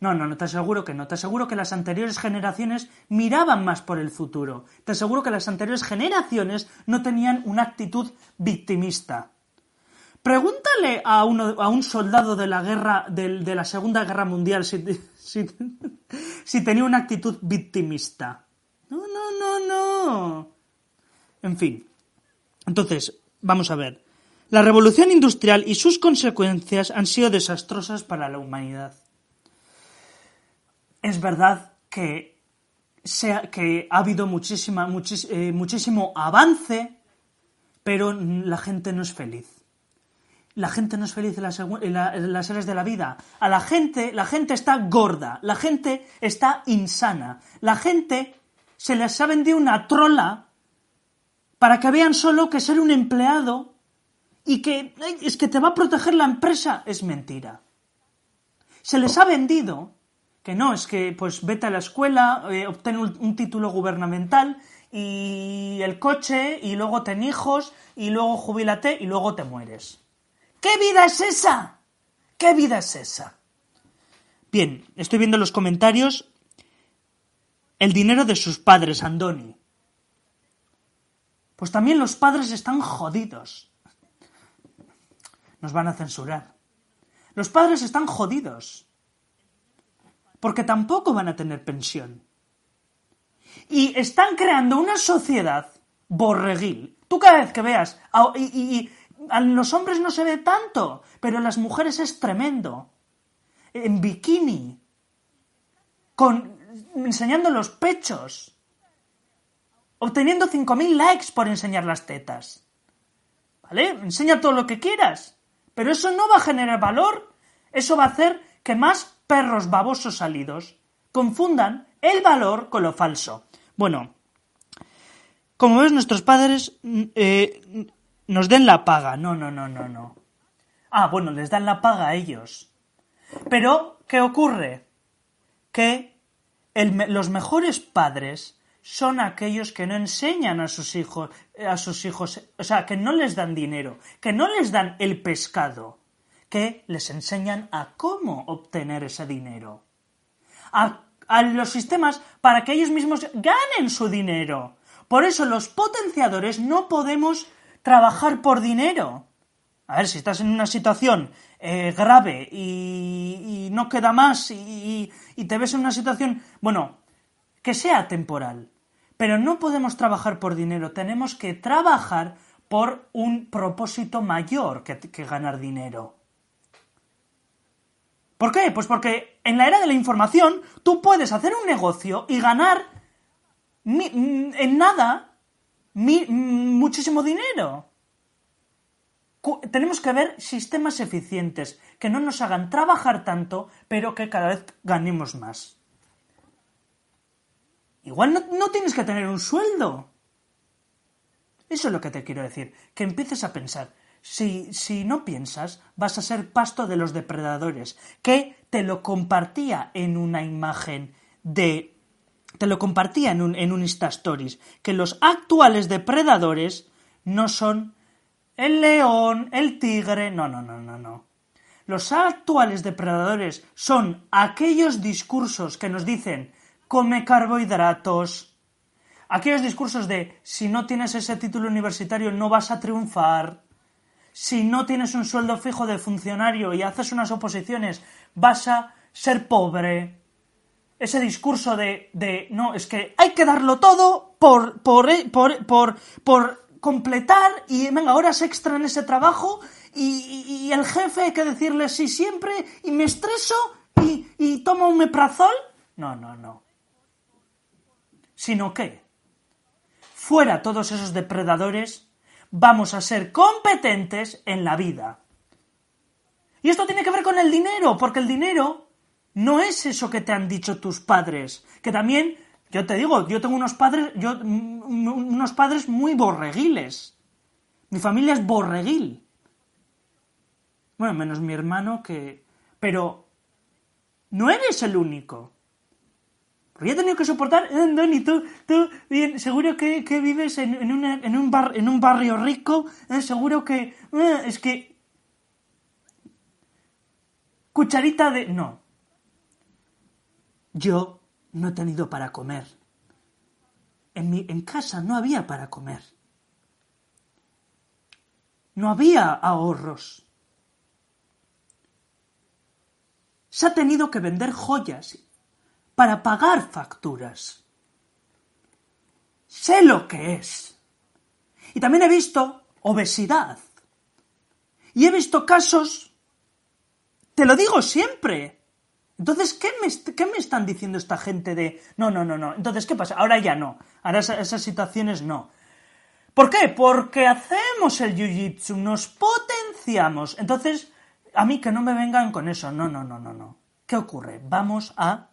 No, no, no, te aseguro que no. Te aseguro que las anteriores generaciones miraban más por el futuro. Te aseguro que las anteriores generaciones no tenían una actitud victimista. Pregúntale a, uno, a un soldado de la guerra, de, de la Segunda Guerra Mundial si, tenía una actitud victimista. No, no, no, no. En fin. Entonces, Vamos a ver. La revolución industrial y sus consecuencias han sido desastrosas para la humanidad. Es verdad que, que ha habido muchísima, eh, muchísimo avance, pero la gente no es feliz. La gente no es feliz en, en las áreas de la vida. A la gente, la gente está gorda, la gente está insana, la gente se les ha vendido una trola para que vean solo que ser un empleado y que es que te va a proteger la empresa es mentira. Se les ha vendido que no, es que pues vete a la escuela, eh, obtén un, título gubernamental y el coche y luego ten hijos y luego jubílate y luego te mueres. ¿Qué vida es esa? ¿Qué vida es esa? Bien, estoy viendo los comentarios. El dinero de sus padres, Andoni pues también los padres están jodidos. Nos van a censurar. Los padres están jodidos. Porque tampoco van a tener pensión. Y están creando una sociedad borreguil. Tú cada vez que veas, y, a los hombres no se ve tanto, pero a las mujeres es tremendo. En bikini, con, enseñando los pechos obteniendo 5.000 likes por enseñar las tetas. ¿Vale? Enseña todo lo que quieras. Pero eso no va a generar valor. Eso va a hacer que más perros babosos salidos confundan el valor con lo falso. Bueno, como ves, nuestros padres mm, eh, nos den la paga. No, no, no, no, no. Ah, bueno, les dan la paga a ellos. Pero, ¿qué ocurre? Que los mejores padres son aquellos que no enseñan a sus hijos, a sus hijos, o sea, que no les dan dinero, que no les dan el pescado, que les enseñan a cómo obtener ese dinero. A, los sistemas para que ellos mismos ganen su dinero. Por eso los potenciadores no podemos trabajar por dinero. A ver, si estás en una situación eh, grave y, no queda más y te ves en una situación, bueno, que sea temporal. Pero no podemos trabajar por dinero, tenemos que trabajar por un propósito mayor que, ganar dinero. ¿Por qué? Pues porque en la era de la información tú puedes hacer un negocio y ganar en nada muchísimo dinero. Tenemos que ver sistemas eficientes que no nos hagan trabajar tanto, pero que cada vez ganemos más. Igual no, tienes que tener un sueldo. Eso es lo que te quiero decir, que empieces a pensar. Si, si, no piensas, vas a ser pasto de los depredadores, que te lo compartía en una imagen de te lo compartía en un, en un Insta Stories, que los actuales depredadores no son el león, el tigre, no, no, no, no, no. Los actuales depredadores son aquellos discursos que nos dicen come carbohidratos, aquellos discursos de si no tienes ese título universitario no vas a triunfar, si no tienes un sueldo fijo de funcionario y haces unas oposiciones vas a ser pobre. Ese discurso de, de no, es que hay que darlo todo por, por, por, por, por completar y venga, horas extra en ese trabajo y, el jefe hay que decirle sí siempre y me estreso y, y tomo un meprazol. No, no, no. Sino que, fuera todos esos depredadores, vamos a ser competentes en la vida. Y esto tiene que ver con el dinero, porque el dinero no es eso que te han dicho tus padres, que también, yo te digo, yo tengo unos padres, yo, unos padres muy borreguiles. Mi familia es borreguil. Bueno, menos mi hermano que... Pero no eres el único. He tenido que soportar... Eh, Dani, tú, tú seguro que, vives en, un en, un barrio rico. Eh, seguro que... Eh, es que... Cucharita de... No. Yo no he tenido para comer. En, mi, en casa no había para comer. No había ahorros. se ha tenido que vender joyas para pagar facturas. Sé lo que es. Y también he visto obesidad. Y he visto casos, te lo digo siempre. Entonces, ¿qué me, ¿qué me, están diciendo esta gente de... No, no, no, no. Entonces, ¿qué pasa? Ahora ya no. Ahora esas, situaciones no. ¿Por qué? Porque hacemos el jiu-jitsu, nos potenciamos. Entonces, a mí que no me vengan con eso. No, no, no, no, no. ¿Qué ocurre? Vamos a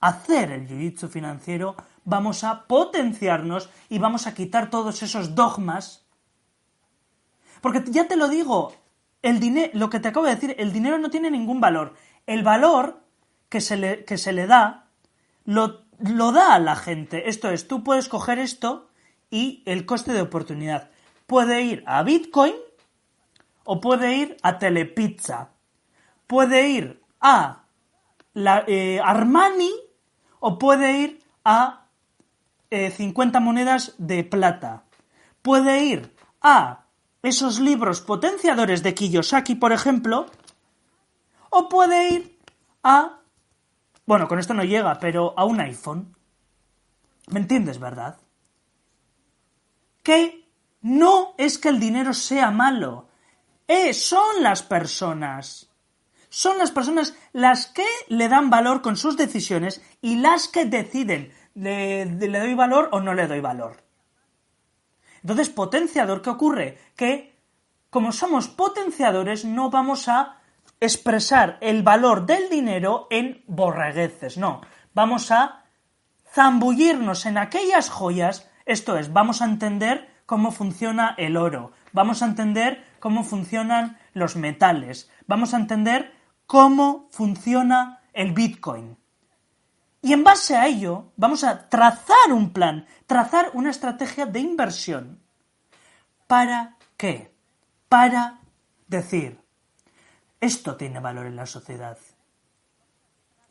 hacer el jiu financiero, vamos a potenciarnos y vamos a quitar todos esos dogmas. Porque ya te lo digo, el dinero, lo que te acabo de decir, el dinero no tiene ningún valor. El valor que se le, que se le da, lo, lo da a la gente. Esto es, tú puedes coger esto y el coste de oportunidad. Puede ir a Bitcoin o puede ir a Telepizza, puede ir a la, eh, Armani o puede ir a 50 eh, monedas de plata. Puede ir a esos libros potenciadores de Kiyosaki, por ejemplo, o puede ir a... Bueno, con esto no llega, pero a un iPhone. ¿Me entiendes, verdad? Que no es que el dinero sea malo, eh, son las personas. Son las personas las que le dan valor con sus decisiones y las que deciden, ¿le, le doy valor o no le doy valor? Entonces, potenciador, ¿qué ocurre? Que como somos potenciadores no vamos a expresar el valor del dinero en borregueces, no. Vamos a zambullirnos en aquellas joyas, esto es, vamos a entender cómo funciona el oro, vamos a entender cómo funcionan los metales, vamos a entender cómo funciona el Bitcoin. Y en base a ello vamos a trazar un plan, trazar una estrategia de inversión. ¿Para qué? Para decir, esto tiene valor en la sociedad.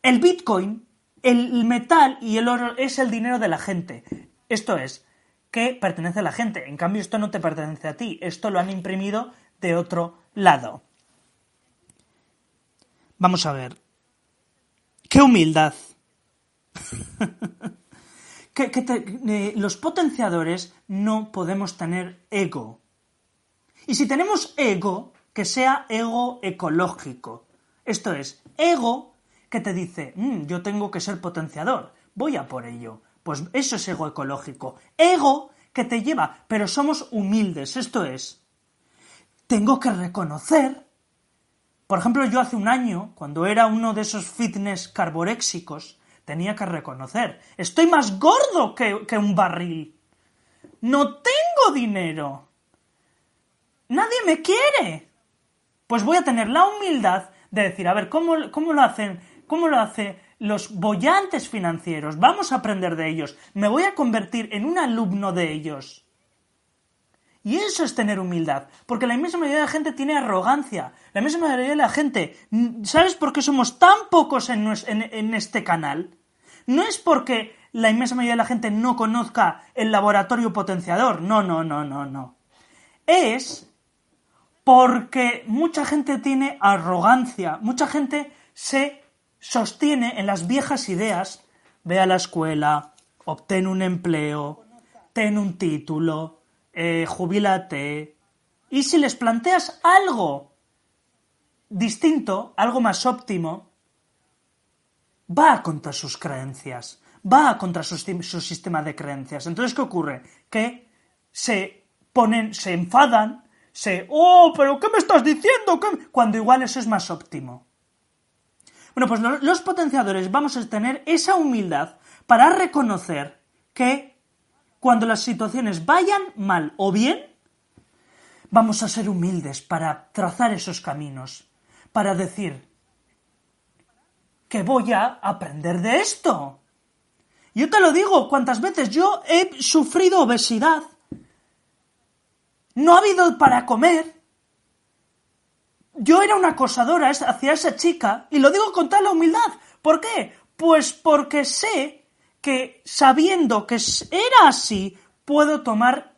El Bitcoin, el metal y el oro es el dinero de la gente. Esto es, que pertenece a la gente. En cambio, esto no te pertenece a ti. Esto lo han imprimido de otro lado. Vamos a ver. ¡Qué humildad! que, eh, los potenciadores no podemos tener ego. Y si tenemos ego, que sea ego ecológico. Esto es, ego que te dice, mm, yo tengo que ser potenciador, voy a por ello. Pues eso es ego ecológico. Ego que te lleva, pero somos humildes. Esto es, tengo que reconocer. Por ejemplo, yo hace un año, cuando era uno de esos fitness carboréxicos, tenía que reconocer, estoy más gordo que, un barril. No tengo dinero. Nadie me quiere. Pues voy a tener la humildad de decir, a ver, ¿cómo, cómo lo hacen? ¿Cómo lo hace los bollantes financieros, vamos a aprender de ellos, me voy a convertir en un alumno de ellos. Y eso es tener humildad, porque la inmensa mayoría de la gente tiene arrogancia. La inmensa mayoría de la gente, ¿sabes por qué somos tan pocos en, en este canal? No es porque la inmensa mayoría de la gente no conozca el laboratorio potenciador, no, no, no, no, no. Es porque mucha gente tiene arrogancia, mucha gente se sostiene en las viejas ideas, ve a la escuela, obtén un empleo, ten un título, eh, jubílate. Y si les planteas algo distinto, algo más óptimo, va contra sus creencias, va contra su, sistema de creencias. Entonces, ¿qué ocurre? Que se ponen, se enfadan, se, oh, pero ¿qué me estás diciendo? Cuando igual eso es más óptimo. Bueno, pues los potenciadores vamos a tener esa humildad para reconocer que cuando las situaciones vayan mal o bien, vamos a ser humildes para trazar esos caminos, para decir que voy a aprender de esto. Yo te lo digo, cuántas veces yo he sufrido obesidad. No ha habido para comer yo era una acosadora hacia esa chica y lo digo con tal humildad. ¿Por qué? Pues porque sé que sabiendo que era así, puedo tomar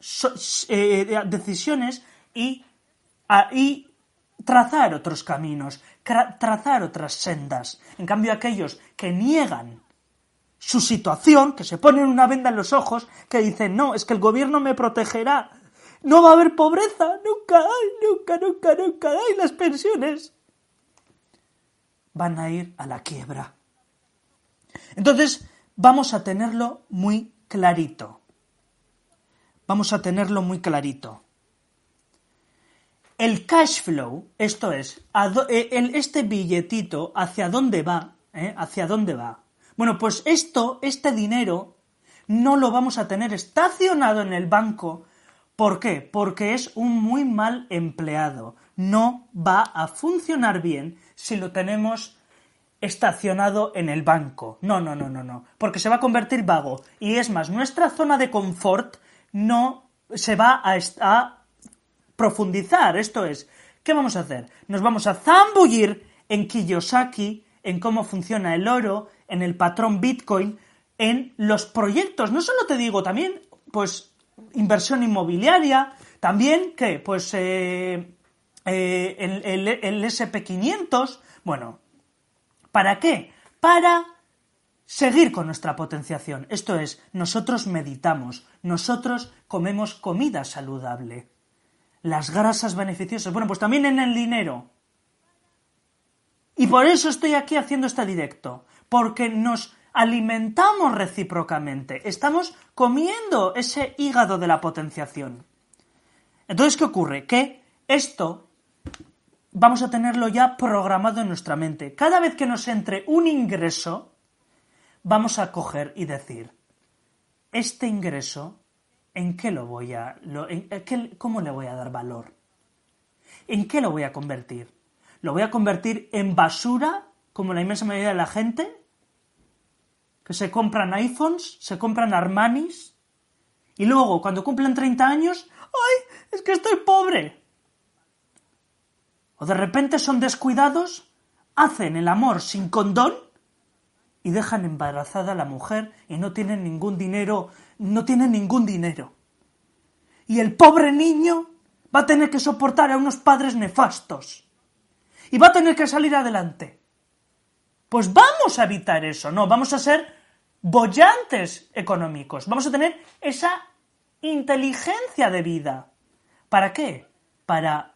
eh, decisiones y, y trazar otros caminos, trazar otras sendas. En cambio, aquellos que niegan su situación, que se ponen una venda en los ojos, que dicen, no, es que el gobierno me protegerá, no va a haber pobreza, nunca hay, nunca, nunca, nunca hay las pensiones. Van a ir a la quiebra. Entonces, vamos a tenerlo muy clarito. Vamos a tenerlo muy clarito. El cash flow, esto es, eh, este billetito, ¿hacia dónde va? ¿Eh? ¿Hacia dónde va? Bueno, pues esto, este dinero, no lo vamos a tener estacionado en el banco ¿Por qué? Porque es un muy mal empleado. No va a funcionar bien si lo tenemos estacionado en el banco. No, no, no, no, no. Porque se va a convertir vago. Y es más, nuestra zona de confort no se va a, profundizar. Esto es, ¿qué vamos a hacer? Nos vamos a zambullir en Kiyosaki, en cómo funciona el oro, en el patrón Bitcoin, en los proyectos. No solo te digo, también, pues inversión inmobiliaria, también, ¿qué? Pues eh, eh, el, el SP500, bueno, ¿para qué? Para seguir con nuestra potenciación. Esto es, nosotros meditamos, nosotros comemos comida saludable. Las grasas beneficiosas. Bueno, pues también en el dinero. Y por eso estoy aquí haciendo este directo, porque nos alimentamos recíprocamente, estamos comiendo ese hígado de la potenciación. Entonces, ¿qué ocurre? Que esto vamos a tenerlo ya programado en nuestra mente. Cada vez que nos entre un ingreso, vamos a coger y decir, este ingreso, ¿en qué lo voy a, cómo le voy a dar valor? ¿En qué lo voy a convertir? ¿Lo voy a convertir en basura, como la inmensa mayoría de la gente? que se compran iPhones, se compran Armanis, y luego, cuando cumplen 30 años, ¡ay! Es que estoy pobre. O de repente son descuidados, hacen el amor sin condón y dejan embarazada a la mujer y no tienen ningún dinero, no tienen ningún dinero. Y el pobre niño va a tener que soportar a unos padres nefastos. Y va a tener que salir adelante. Pues vamos a evitar eso, no, vamos a ser bollantes económicos. Vamos a tener esa inteligencia de vida. ¿Para qué? Para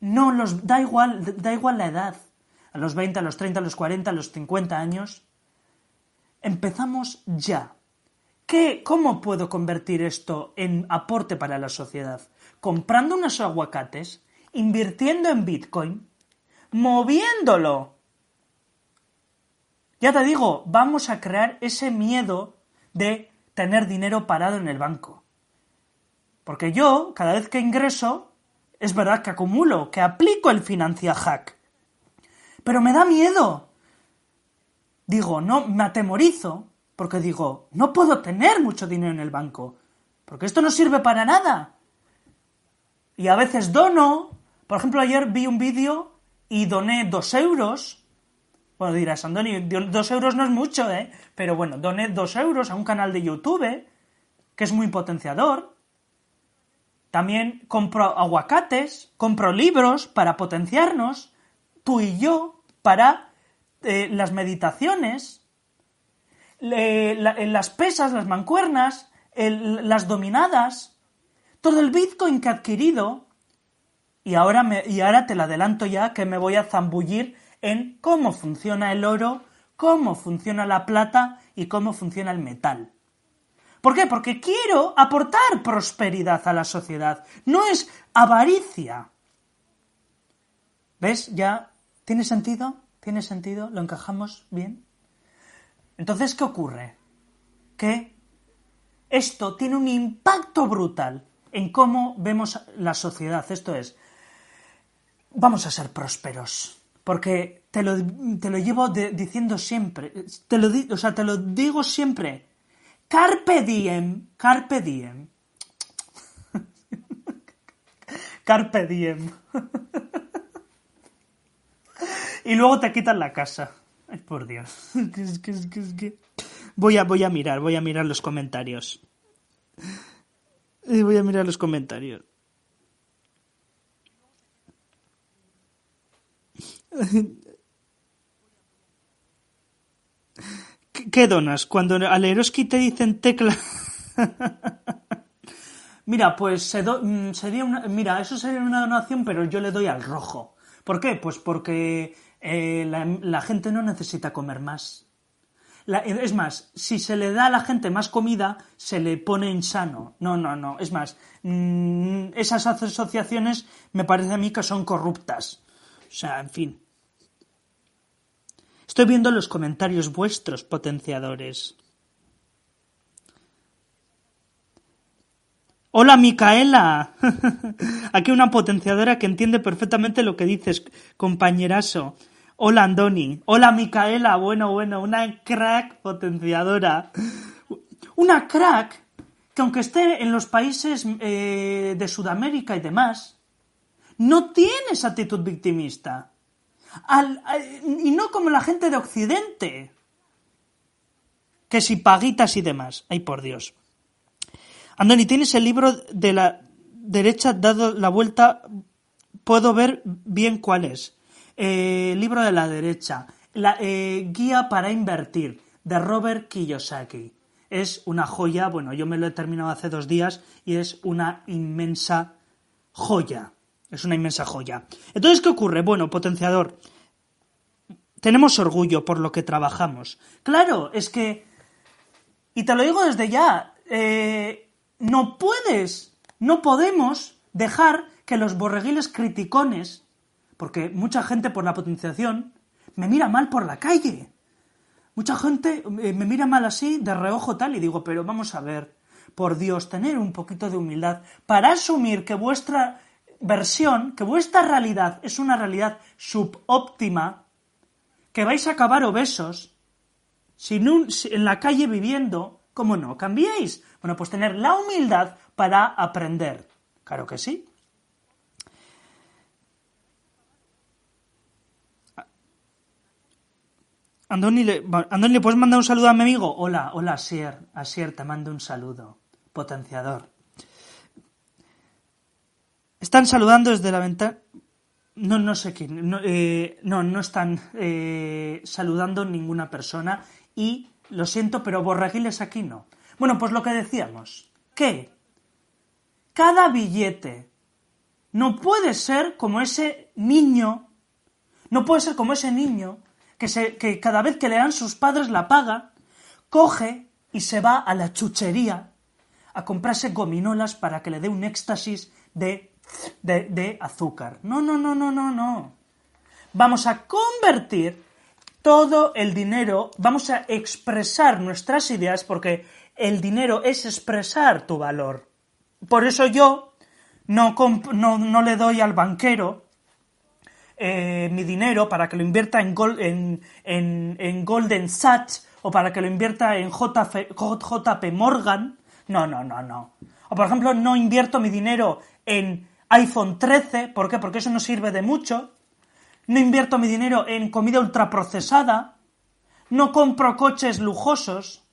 no los da igual, da igual la edad. A los 20, a los 30, a los 40, a los 50 años. Empezamos ya. ¿Qué, ¿Cómo puedo convertir esto en aporte para la sociedad? Comprando unos aguacates, invirtiendo en Bitcoin, moviéndolo ya te digo, vamos a crear ese miedo de tener dinero parado en el banco. Porque yo, cada vez que ingreso, es verdad que acumulo, que aplico el financia hack. Pero me da miedo. digo, no, me atemorizo, porque digo, no puedo tener mucho dinero en el banco, porque esto no sirve para nada. Y a veces dono, por ejemplo, ayer vi un vídeo y doné dos euros. Bueno, dirás, Andoni, dos euros no es mucho, ¿eh? Pero bueno, doné dos euros a un canal de YouTube, que es muy potenciador. También compro aguacates, compro libros para potenciarnos, tú y yo, para eh, las meditaciones, las pesas, las mancuernas, las dominadas, todo el Bitcoin que he adquirido. Y ahora, me, y ahora te lo adelanto ya que me voy a zambullir en cómo funciona el oro, cómo funciona la plata y cómo funciona el metal. ¿Por qué? Porque quiero aportar prosperidad a la sociedad. No es avaricia. ¿Ves? ¿Ya tiene sentido? ¿Tiene sentido? ¿Lo encajamos bien? Entonces, ¿qué ocurre? Que esto tiene un impacto brutal en cómo vemos la sociedad. Esto es, vamos a ser prósperos. Porque te lo, te lo llevo diciendo siempre. Te lo, o sea, te lo digo siempre. Carpe diem, carpe diem. carpe diem. y luego te quitan la casa. Ay, por Dios. Voy a, voy a mirar, voy a mirar los comentarios. Voy a mirar los comentarios. ¿Qué donas? Cuando al Eroski te dicen tecla. mira, pues mm, sería una. Mira, eso sería una donación, pero yo le doy al rojo. ¿Por qué? Pues porque eh, la, gente no necesita comer más. es más, si se le da a la gente más comida, se le pone insano. No, no, no. Es más, mm, esas asociaciones me parece a mí que son corruptas. O sea, en fin. Estoy viendo los comentarios vuestros, potenciadores. Hola, Micaela. Aquí una potenciadora que entiende perfectamente lo que dices, compañerazo. Hola, Andoni. Hola, Micaela. Bueno, bueno, una crack potenciadora. Una crack que aunque esté en los países eh, de Sudamérica y demás, no tiene esa actitud victimista y no como la gente de Occidente. Que si paguitas y demás. Ay, por Dios. Andoni, ¿tienes el libro de la derecha dado la vuelta? Puedo ver bien cuál es. Eh, libro de la derecha. La eh, guía para invertir de Robert Kiyosaki. Es una joya, bueno, yo me lo he terminado hace dos días y es una inmensa joya. Es una inmensa joya. Entonces, ¿qué ocurre? Bueno, potenciador. Tenemos orgullo por lo que trabajamos. Claro, es que... Y te lo digo desde ya. Eh, no puedes, no podemos dejar que los borreguiles criticones, porque mucha gente por la potenciación me mira mal por la calle. Mucha gente eh, me mira mal así, de reojo tal, y digo, pero vamos a ver, por Dios, tener un poquito de humildad para asumir que vuestra versión, que vuestra realidad es una realidad subóptima, que vais a acabar obesos, sin un, en la calle viviendo, ¿cómo no? ¿Cambiéis? Bueno, pues tener la humildad para aprender. Claro que sí. Andoni, ¿le, Andoni, ¿le puedes mandar un saludo a mi amigo? Hola, hola, Asier. Asier, te mando un saludo. Potenciador. Están saludando desde la ventana. No, no sé quién. No, eh, no, están eh, saludando ninguna persona. Y lo siento, pero borraguiles aquí no. Bueno, pues lo que decíamos. Que cada billete no puede ser como ese niño. No puede ser como ese niño que, se, que cada vez que le dan sus padres la paga, coge y se va a la chuchería a comprarse gominolas para que le dé un éxtasis de de, azúcar. No, no, no, no, no, no. Vamos a convertir todo el dinero, vamos a expresar nuestras ideas porque el dinero es expresar tu valor. Por eso yo no, no, no le doy al banquero eh, mi dinero para que lo invierta en, en, en, en, Golden Sachs o para que lo invierta en JF, JP Morgan. No, no, no, no. O por ejemplo, no invierto mi dinero en iPhone 13. ¿Por qué? Porque eso no sirve de mucho. No invierto mi dinero en comida ultraprocesada. No compro coches lujosos.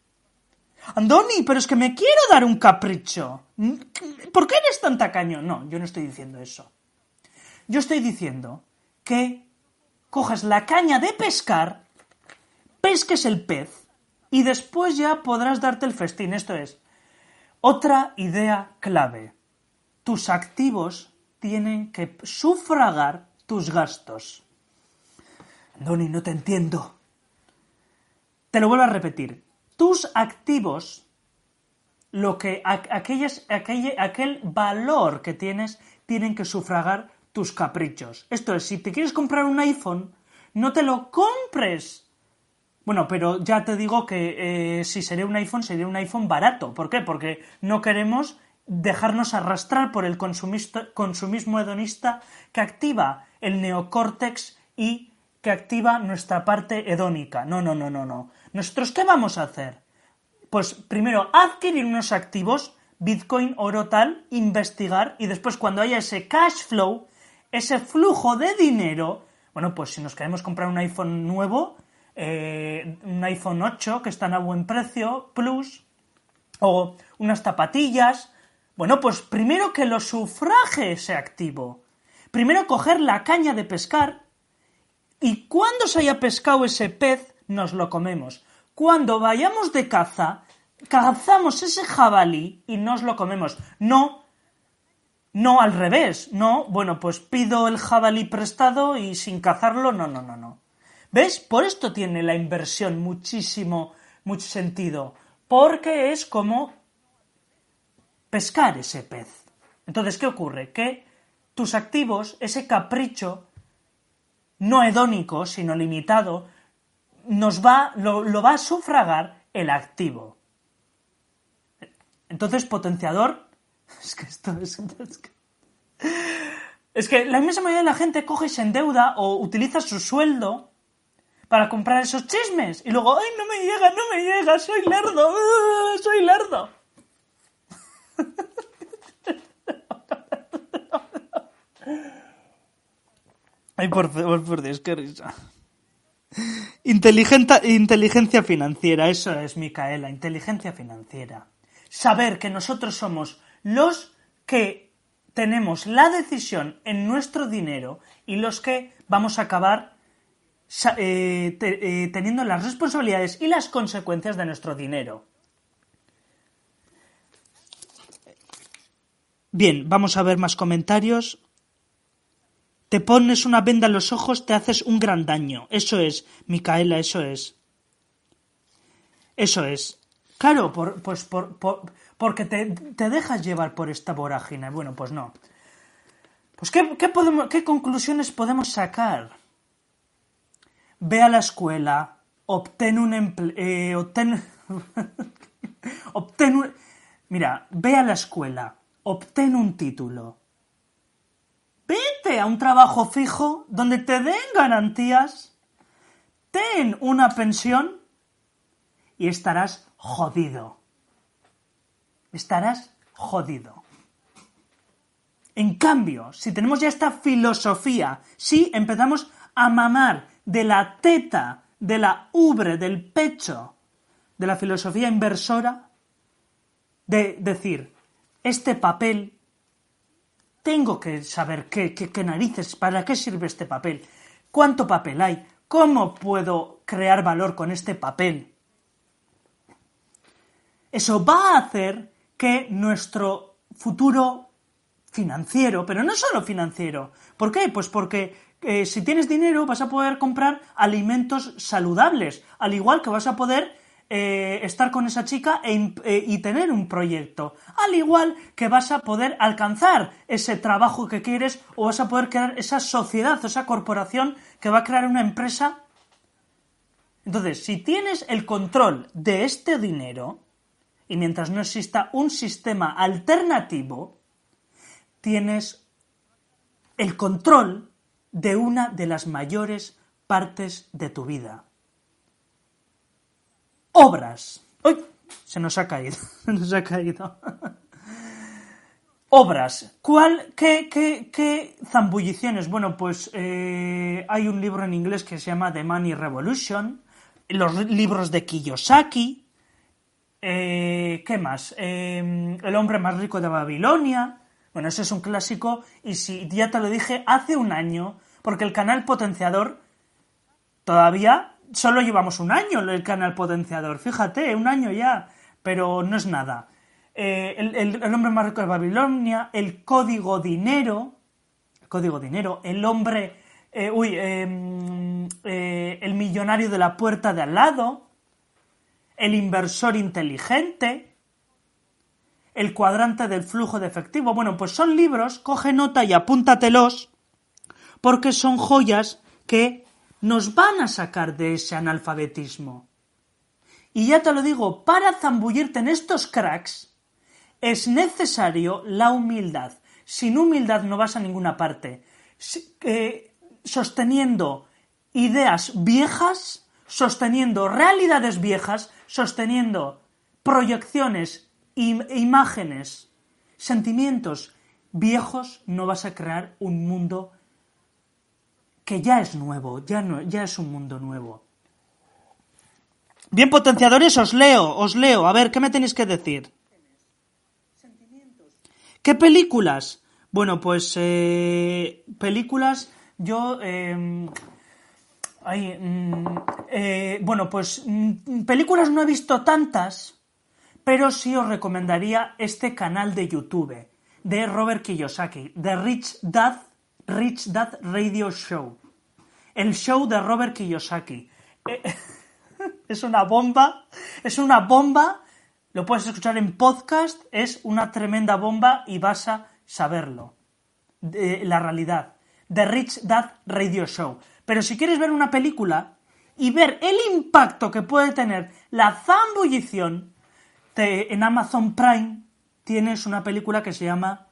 Andoni, pero es que me quiero dar un capricho. ¿Por qué eres tan tacaño? No, yo no estoy diciendo eso. Yo estoy diciendo que cojas la caña de pescar, pesques el pez y después ya podrás darte el festín. Esto es, otra idea clave. Tus activos tienen que sufragar tus gastos. Andoni, no te entiendo. Te lo vuelvo a repetir tus activos, lo que aquellas, aquel, valor que tienes, tienen que sufragar tus caprichos. Esto es, si te quieres comprar un iPhone, no te lo compres. Bueno, pero ya te digo que eh, si sería un iPhone, sería un iPhone barato. ¿Por qué? Porque no queremos dejarnos arrastrar por el consumismo hedonista que activa el neocórtex y que activa nuestra parte hedónica. No, no, no, no, no. ¿Nosotros qué vamos a hacer? Pues primero adquirir unos activos, Bitcoin, oro tal, investigar y después cuando haya ese cash flow, ese flujo de dinero, bueno, pues si nos queremos comprar un iPhone nuevo, eh, un iPhone 8 que están a buen precio, plus, o unas zapatillas, bueno, pues primero que lo sufraje ese activo. Primero coger la caña de pescar y cuando se haya pescado ese pez, nos lo comemos. Cuando vayamos de caza, cazamos ese jabalí y nos lo comemos. No, no al revés, no, bueno, pues pido el jabalí prestado y sin cazarlo, no, no, no, no. ¿Ves? Por esto tiene la inversión muchísimo, mucho sentido, porque es como pescar ese pez. Entonces, ¿qué ocurre? Que tus activos, ese capricho, no hedónico, sino limitado, nos va, lo, va a sufragar el activo. Entonces, potenciador. Es que esto es. Es que, la inmensa mayoría de la gente coge y se endeuda o utiliza su sueldo para comprar esos chismes. Y luego, ¡ay, no me llega, no me llega! ¡Soy lerdo! ¡uh! ¡Soy lerdo! Ay, por por Dios, qué risa inteligencia financiera, eso es, Micaela, inteligencia financiera. Saber que nosotros somos los que tenemos la decisión en nuestro dinero y los que vamos a acabar eh, eh, teniendo las responsabilidades y las consecuencias de nuestro dinero. Bien, vamos a ver más comentarios. Te pones una venda en los ojos, te haces un gran daño. Eso es, Micaela, eso es. Eso es. Claro, por, pues por, porque te, dejas llevar por esta vorágine. Bueno, pues no. Pues ¿qué, podemos, qué conclusiones podemos sacar? Ve a la escuela, obtén un empleo, eh, obtén, obtén un, mira, ve a la escuela, obtén un título, Vete a un trabajo fijo donde te den garantías, ten una pensión y estarás jodido. Estarás jodido. En cambio, si tenemos ya esta filosofía, si empezamos a mamar de la teta, de la ubre, del pecho, de la filosofía inversora, de decir, este papel tengo que saber qué, qué, narices, para qué sirve este papel, cuánto papel hay, cómo puedo crear valor con este papel. Eso va a hacer que nuestro futuro financiero, pero no solo financiero, ¿por qué? Pues porque eh, si tienes dinero vas a poder comprar alimentos saludables, al igual que vas a poder eh, estar con esa chica e eh, y tener un proyecto. Al igual que vas a poder alcanzar ese trabajo que quieres o vas a poder crear esa sociedad o esa corporación que va a crear una empresa. Entonces, si tienes el control de este dinero, y mientras no exista un sistema alternativo, tienes el control de una de las mayores partes de tu vida. Obras. ¡Uy! Se nos ha caído. Se nos ha caído. Obras. ¿Cuál? ¿Qué, qué, qué zambulliciones? Bueno, pues eh, hay un libro en inglés que se llama The Money Revolution. Los libros de Kiyosaki. Eh, ¿Qué más? Eh, el hombre más rico de Babilonia. Bueno, ese es un clásico y si ya te lo dije hace un año, porque el canal potenciador todavía solo llevamos un año el canal potenciador, fíjate, un año ya, pero no es nada. Eh, el, hombre más rico de Babilonia, el código dinero, el código dinero, el hombre, eh, uy, em, eh, el millonario de la puerta de al lado, el inversor inteligente, el cuadrante del flujo de efectivo. Bueno, pues son libros, coge nota y apúntatelos, porque son joyas que nos van a sacar de ese analfabetismo. Y ya te lo digo, para zambullirte en estos cracks, es necesario la humildad. Sin humildad no vas a ninguna parte. Eh, sosteniendo ideas viejas, sosteniendo realidades viejas, sosteniendo proyecciones, imágenes, sentimientos viejos, no vas a crear un mundo que ya es nuevo, ya, no, ya es un mundo nuevo. Bien, potenciadores, os leo, os leo. A ver, ¿qué me tenéis que decir? ¿Qué películas? Bueno, pues eh, películas, yo... Mm, eh, bueno, pues mm, películas no he visto tantas, pero sí os recomendaría este canal de YouTube de Robert Kiyosaki, The Rich Dad, Rich Dad Radio Show. El show de Robert Kiyosaki. Eh, es una bomba, es una bomba lo puedes escuchar en podcast, es una tremenda bomba y vas a saberlo. De la realidad. The Rich Dad Radio Show. Pero si quieres ver una película y ver el impacto que puede tener la zambullición, en Amazon Prime tienes una película que se llama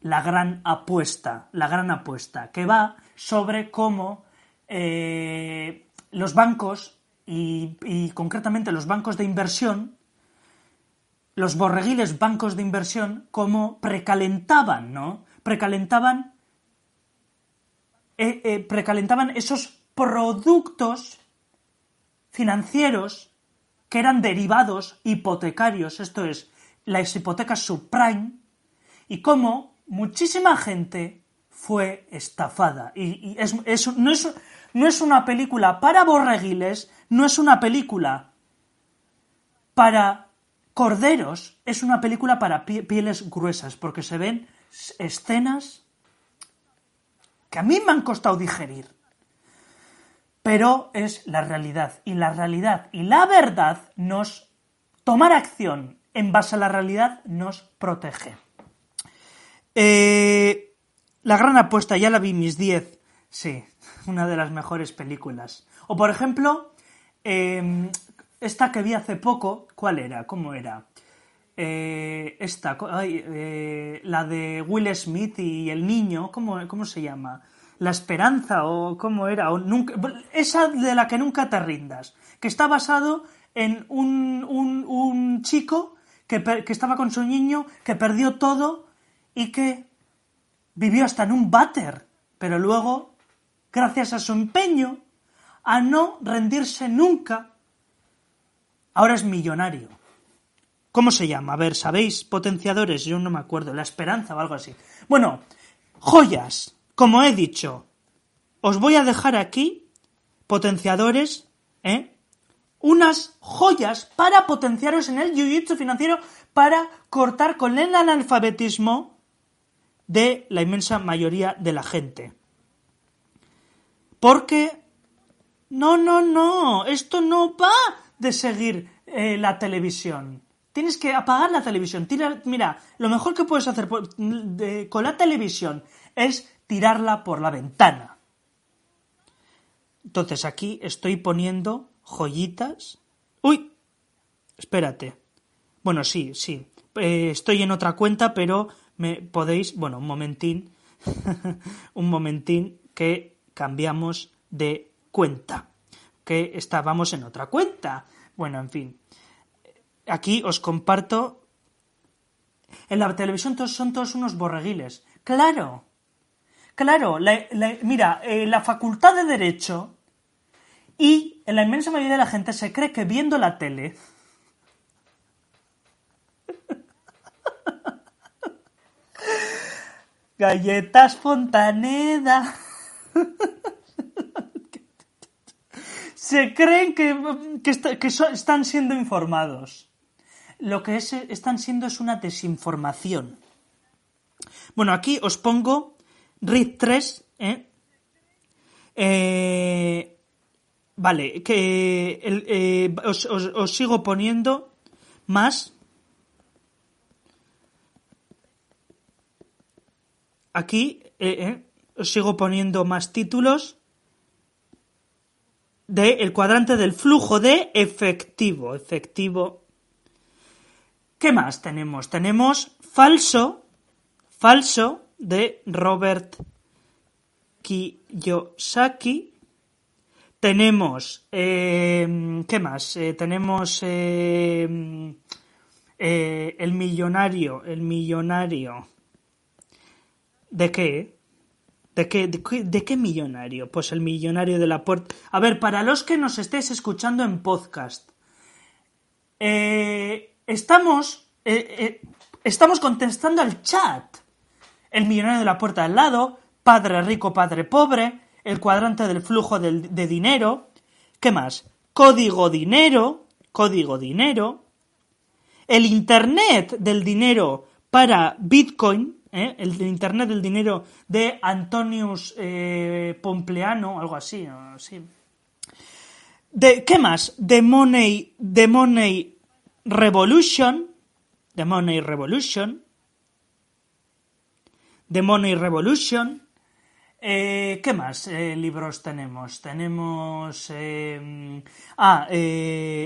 La Gran Apuesta. La Gran Apuesta, que va sobre cómo eh, los bancos y concretamente los bancos de inversión los borreguiles bancos de inversión como precalentaban, ¿no? Precalentaban, eh, eh, precalentaban esos productos financieros que eran derivados hipotecarios, esto es, las hipotecas subprime, y cómo muchísima gente fue estafada. Y, no, es, no es una película para borreguiles, no es una película para Corderos es una película para pieles gruesas porque se ven escenas que a mí me han costado digerir. Pero es la realidad. Y la realidad y la verdad nos... Tomar acción en base a la realidad nos protege. Eh, la gran apuesta, ya la vi mis 10. Sí, una de las mejores películas. O por ejemplo, em, esta que vi hace poco, ¿cuál era? ¿Cómo era? Eh, esta, eh, la de Will Smith y el niño, ¿cómo, ¿cómo, se llama? La esperanza o cómo era, o nunca, esa de la que nunca te rindas, que está basado en un, un, chico que, que, estaba con su niño, que perdió todo y que vivió hasta en un váter, pero luego, gracias a su empeño, a no rendirse nunca, Ahora es millonario. ¿Cómo se llama? A ver, ¿sabéis? Potenciadores, yo no me acuerdo. La esperanza o algo así. Bueno, joyas. Como he dicho, os voy a dejar aquí potenciadores, ¿eh? Unas joyas para potenciaros en el jiu financiero para cortar con el analfabetismo de la inmensa mayoría de la gente. Porque... No, no, no, esto no va de seguir eh, la televisión. Tienes que apagar la televisión. mira, lo mejor que puedes hacer con la televisión es tirarla por la ventana. Entonces aquí estoy poniendo joyitas. ¡Uy! Espérate. Bueno, sí, sí. Eh, estoy en otra cuenta, pero me podéis. Bueno, un momentín. un momentín que cambiamos de cuenta, que estábamos en otra cuenta. Bueno, en fin. Aquí os comparto. En la televisión todos, son todos unos borreguiles. Claro. Claro. mira, eh, la facultad de Derecho y en la inmensa mayoría de la gente se cree que viendo la tele Galletas Fontaneda. Se creen que, están siendo informados. Lo que están siendo es una desinformación. Bueno, aquí os pongo RIT 3. ¿eh? Eh, vale, que eh, os sigo poniendo más aquí eh, eh, sigo poniendo más títulos del el cuadrante del flujo de efectivo. Efectivo. ¿Qué más tenemos? Tenemos falso, falso de Robert Kiyosaki. Tenemos, eh, ¿qué más? tenemos el millonario, el millonario ¿De qué? ¿De qué, de qué, millonario? Pues el millonario de la puerta. A ver, para los que nos estéis escuchando en podcast, eh, estamos, eh, eh, estamos contestando al chat. El millonario de la puerta al lado, padre rico, padre pobre, el cuadrante del flujo de dinero. ¿Qué más? Código dinero, código dinero. El Internet del dinero para Bitcoin, ¿eh? el Internet del dinero de Antonius eh, Pompleano, algo así, De, ¿Qué más? The Money, The Money Revolution, The Money Revolution, The Money Revolution. Eh, ¿Qué más libros tenemos? Tenemos... ah,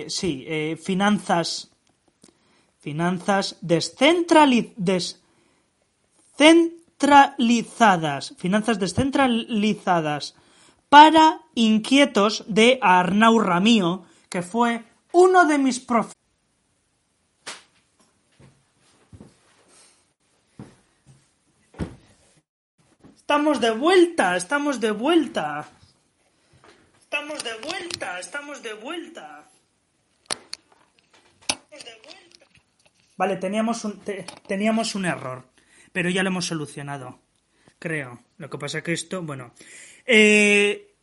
sí, Finanzas... Finanzas descentralizadas centralizadas, finanzas descentralizadas para inquietos de Arnau Ramío, que fue uno de mis profesores. Estamos de vuelta, estamos de vuelta. Estamos de vuelta, estamos de vuelta. Vale, teníamos un, teníamos un error pero ya lo hemos solucionado, creo. Lo que pasa que esto, bueno, eh,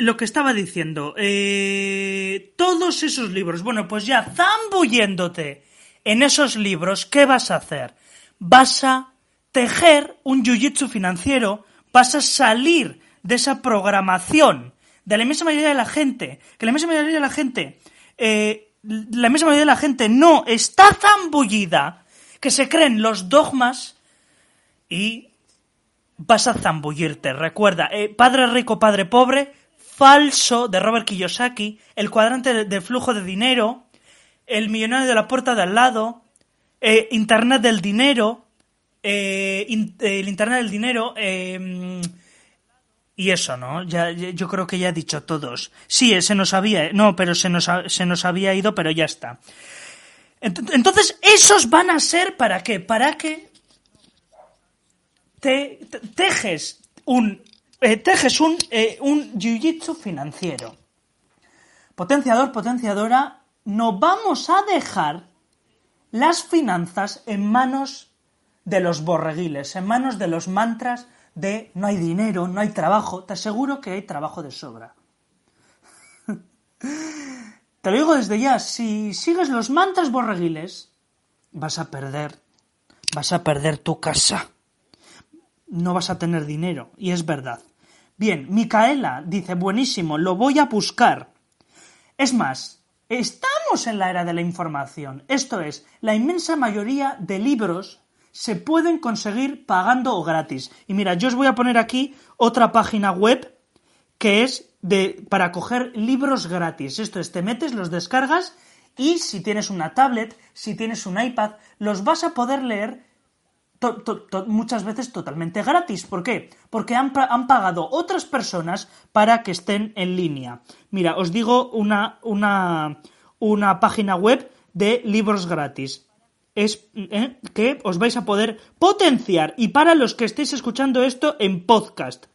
lo que estaba diciendo, eh, todos esos libros, bueno, pues ya zambulléndote en esos libros, ¿qué vas a hacer? Vas a tejer un jiu-jitsu financiero, vas a salir de esa programación de la inmensa mayoría de la gente, que la inmensa mayoría de la gente, eh, la inmensa mayoría de la gente no está zambullida, que se creen los dogmas y vas a zambullirte. Recuerda, eh, Padre Rico, Padre Pobre, Falso de Robert Kiyosaki, El cuadrante del flujo de dinero, El millonario de la puerta de al lado, eh, Internet del dinero, eh, el Internet del dinero, em, y eso, ¿no? Ya, yo creo que ya he dicho todos. Sí, se nos había, no, pero se nos, se nos había ido, pero ya está. Entonces, esos van a ser para qué? Para que tejes un, eh, tejes un, eh, un jiu-jitsu financiero. Potenciador, potenciadora, no vamos a dejar las finanzas en manos de los borreguiles, en manos de los mantras de no hay dinero, no hay trabajo. Te aseguro que hay trabajo de sobra. Te lo digo desde ya, si sigues los mantras borreguiles, vas a perder, vas a perder tu casa no vas a tener dinero. Y es verdad. Bien, Micaela dice, buenísimo, lo voy a buscar. Es más, estamos en la era de la información. Esto es, la inmensa mayoría de libros se pueden conseguir pagando o gratis. Y mira, yo os voy a poner aquí otra página web que es de, para coger libros gratis. Esto es, te metes, los descargas y si tienes una tablet, si tienes un iPad, los vas a poder leer muchas veces totalmente gratis. ¿Por qué? Porque han, pa- han pagado otras personas para que estén en línea. Mira, os digo una, una, una página web de libros gratis. Es eh, que os vais a poder potenciar. Y para los que estéis escuchando esto en podcast,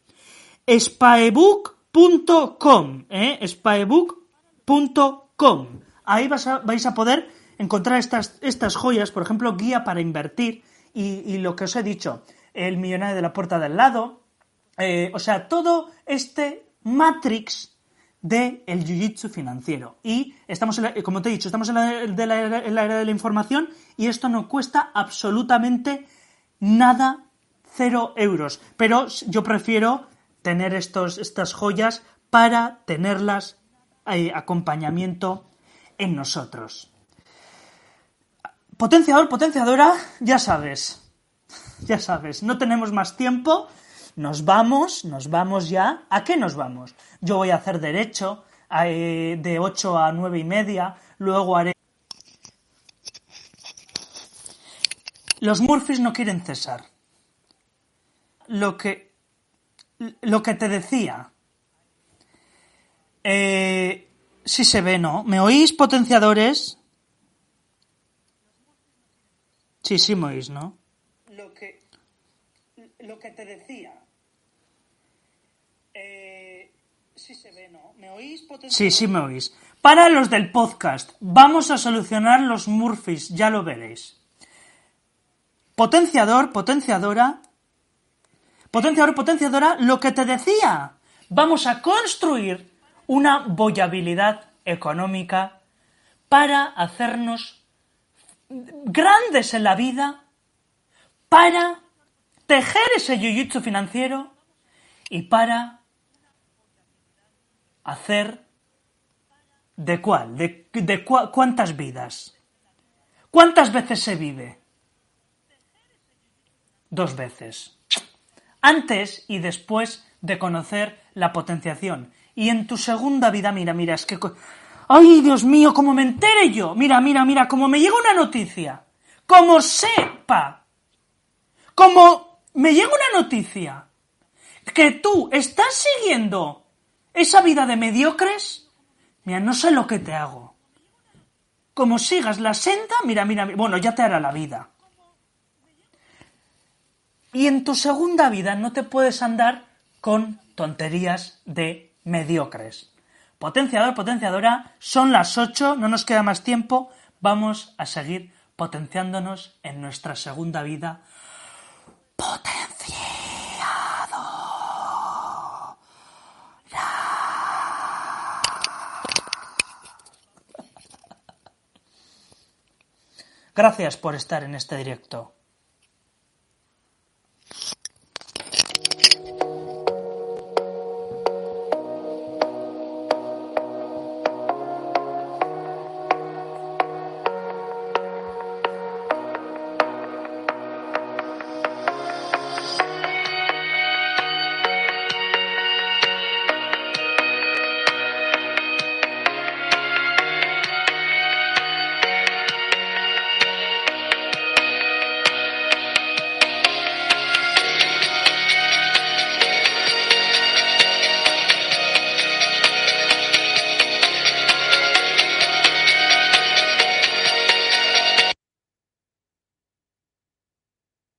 spaebook.com, ¿eh? spaebook.com. Ahí vais a poder encontrar estas, estas joyas, por ejemplo, guía para invertir y, lo que os he dicho, el millonario de la puerta del lado, eh, o sea, todo este matrix del el jiu-jitsu financiero. Y estamos, en la- como te he dicho, estamos en la, en la era de la información y esto no cuesta absolutamente nada, cero euros. Pero yo prefiero tener estos, estas joyas para tenerlas eh, acompañamiento en nosotros. Potenciador, potenciadora, ya sabes. Ya sabes, no tenemos más tiempo. Nos vamos, nos vamos ya. ¿A qué nos vamos? Yo voy a hacer derecho eh, de 8 a 9 y media. Luego haré. Los Murphys no quieren cesar. Lo que. Lo que te decía. Eh, sí se ve, ¿no? ¿Me oís, potenciadores? Sí, sí me oís, ¿no? Lo que, lo que te decía. Eh, sí se ve, ¿no? ¿Me oís, Sí, sí me oís. Para los del podcast, vamos a solucionar los Murphys, ya lo veréis. Potenciador, potenciadora. Potenciador, potenciadora, lo que te decía. Vamos a construir una boyabilidad económica para hacernos grandes en la vida para tejer ese jiu-jitsu financiero y para hacer de cuál, de, de cuántas vidas, cuántas veces se vive. Dos veces. Antes y después de conocer la potenciación. Y en tu segunda vida, mira, mira, es que... ¡Ay, Dios mío, cómo me entere yo! Mira, mira, mira, como me llega una noticia. Como sepa. Como me llega una noticia. Que tú estás siguiendo esa vida de mediocres. Mira, no sé lo que te hago. Como sigas la senda, mira, mira, mira, bueno, ya te hará la vida. Y en tu segunda vida no te puedes andar con tonterías de mediocres. Potenciador, potenciadora, son las 8, no nos queda más tiempo. Vamos a seguir potenciándonos en nuestra segunda vida. Potenciado. Gracias por estar en este directo.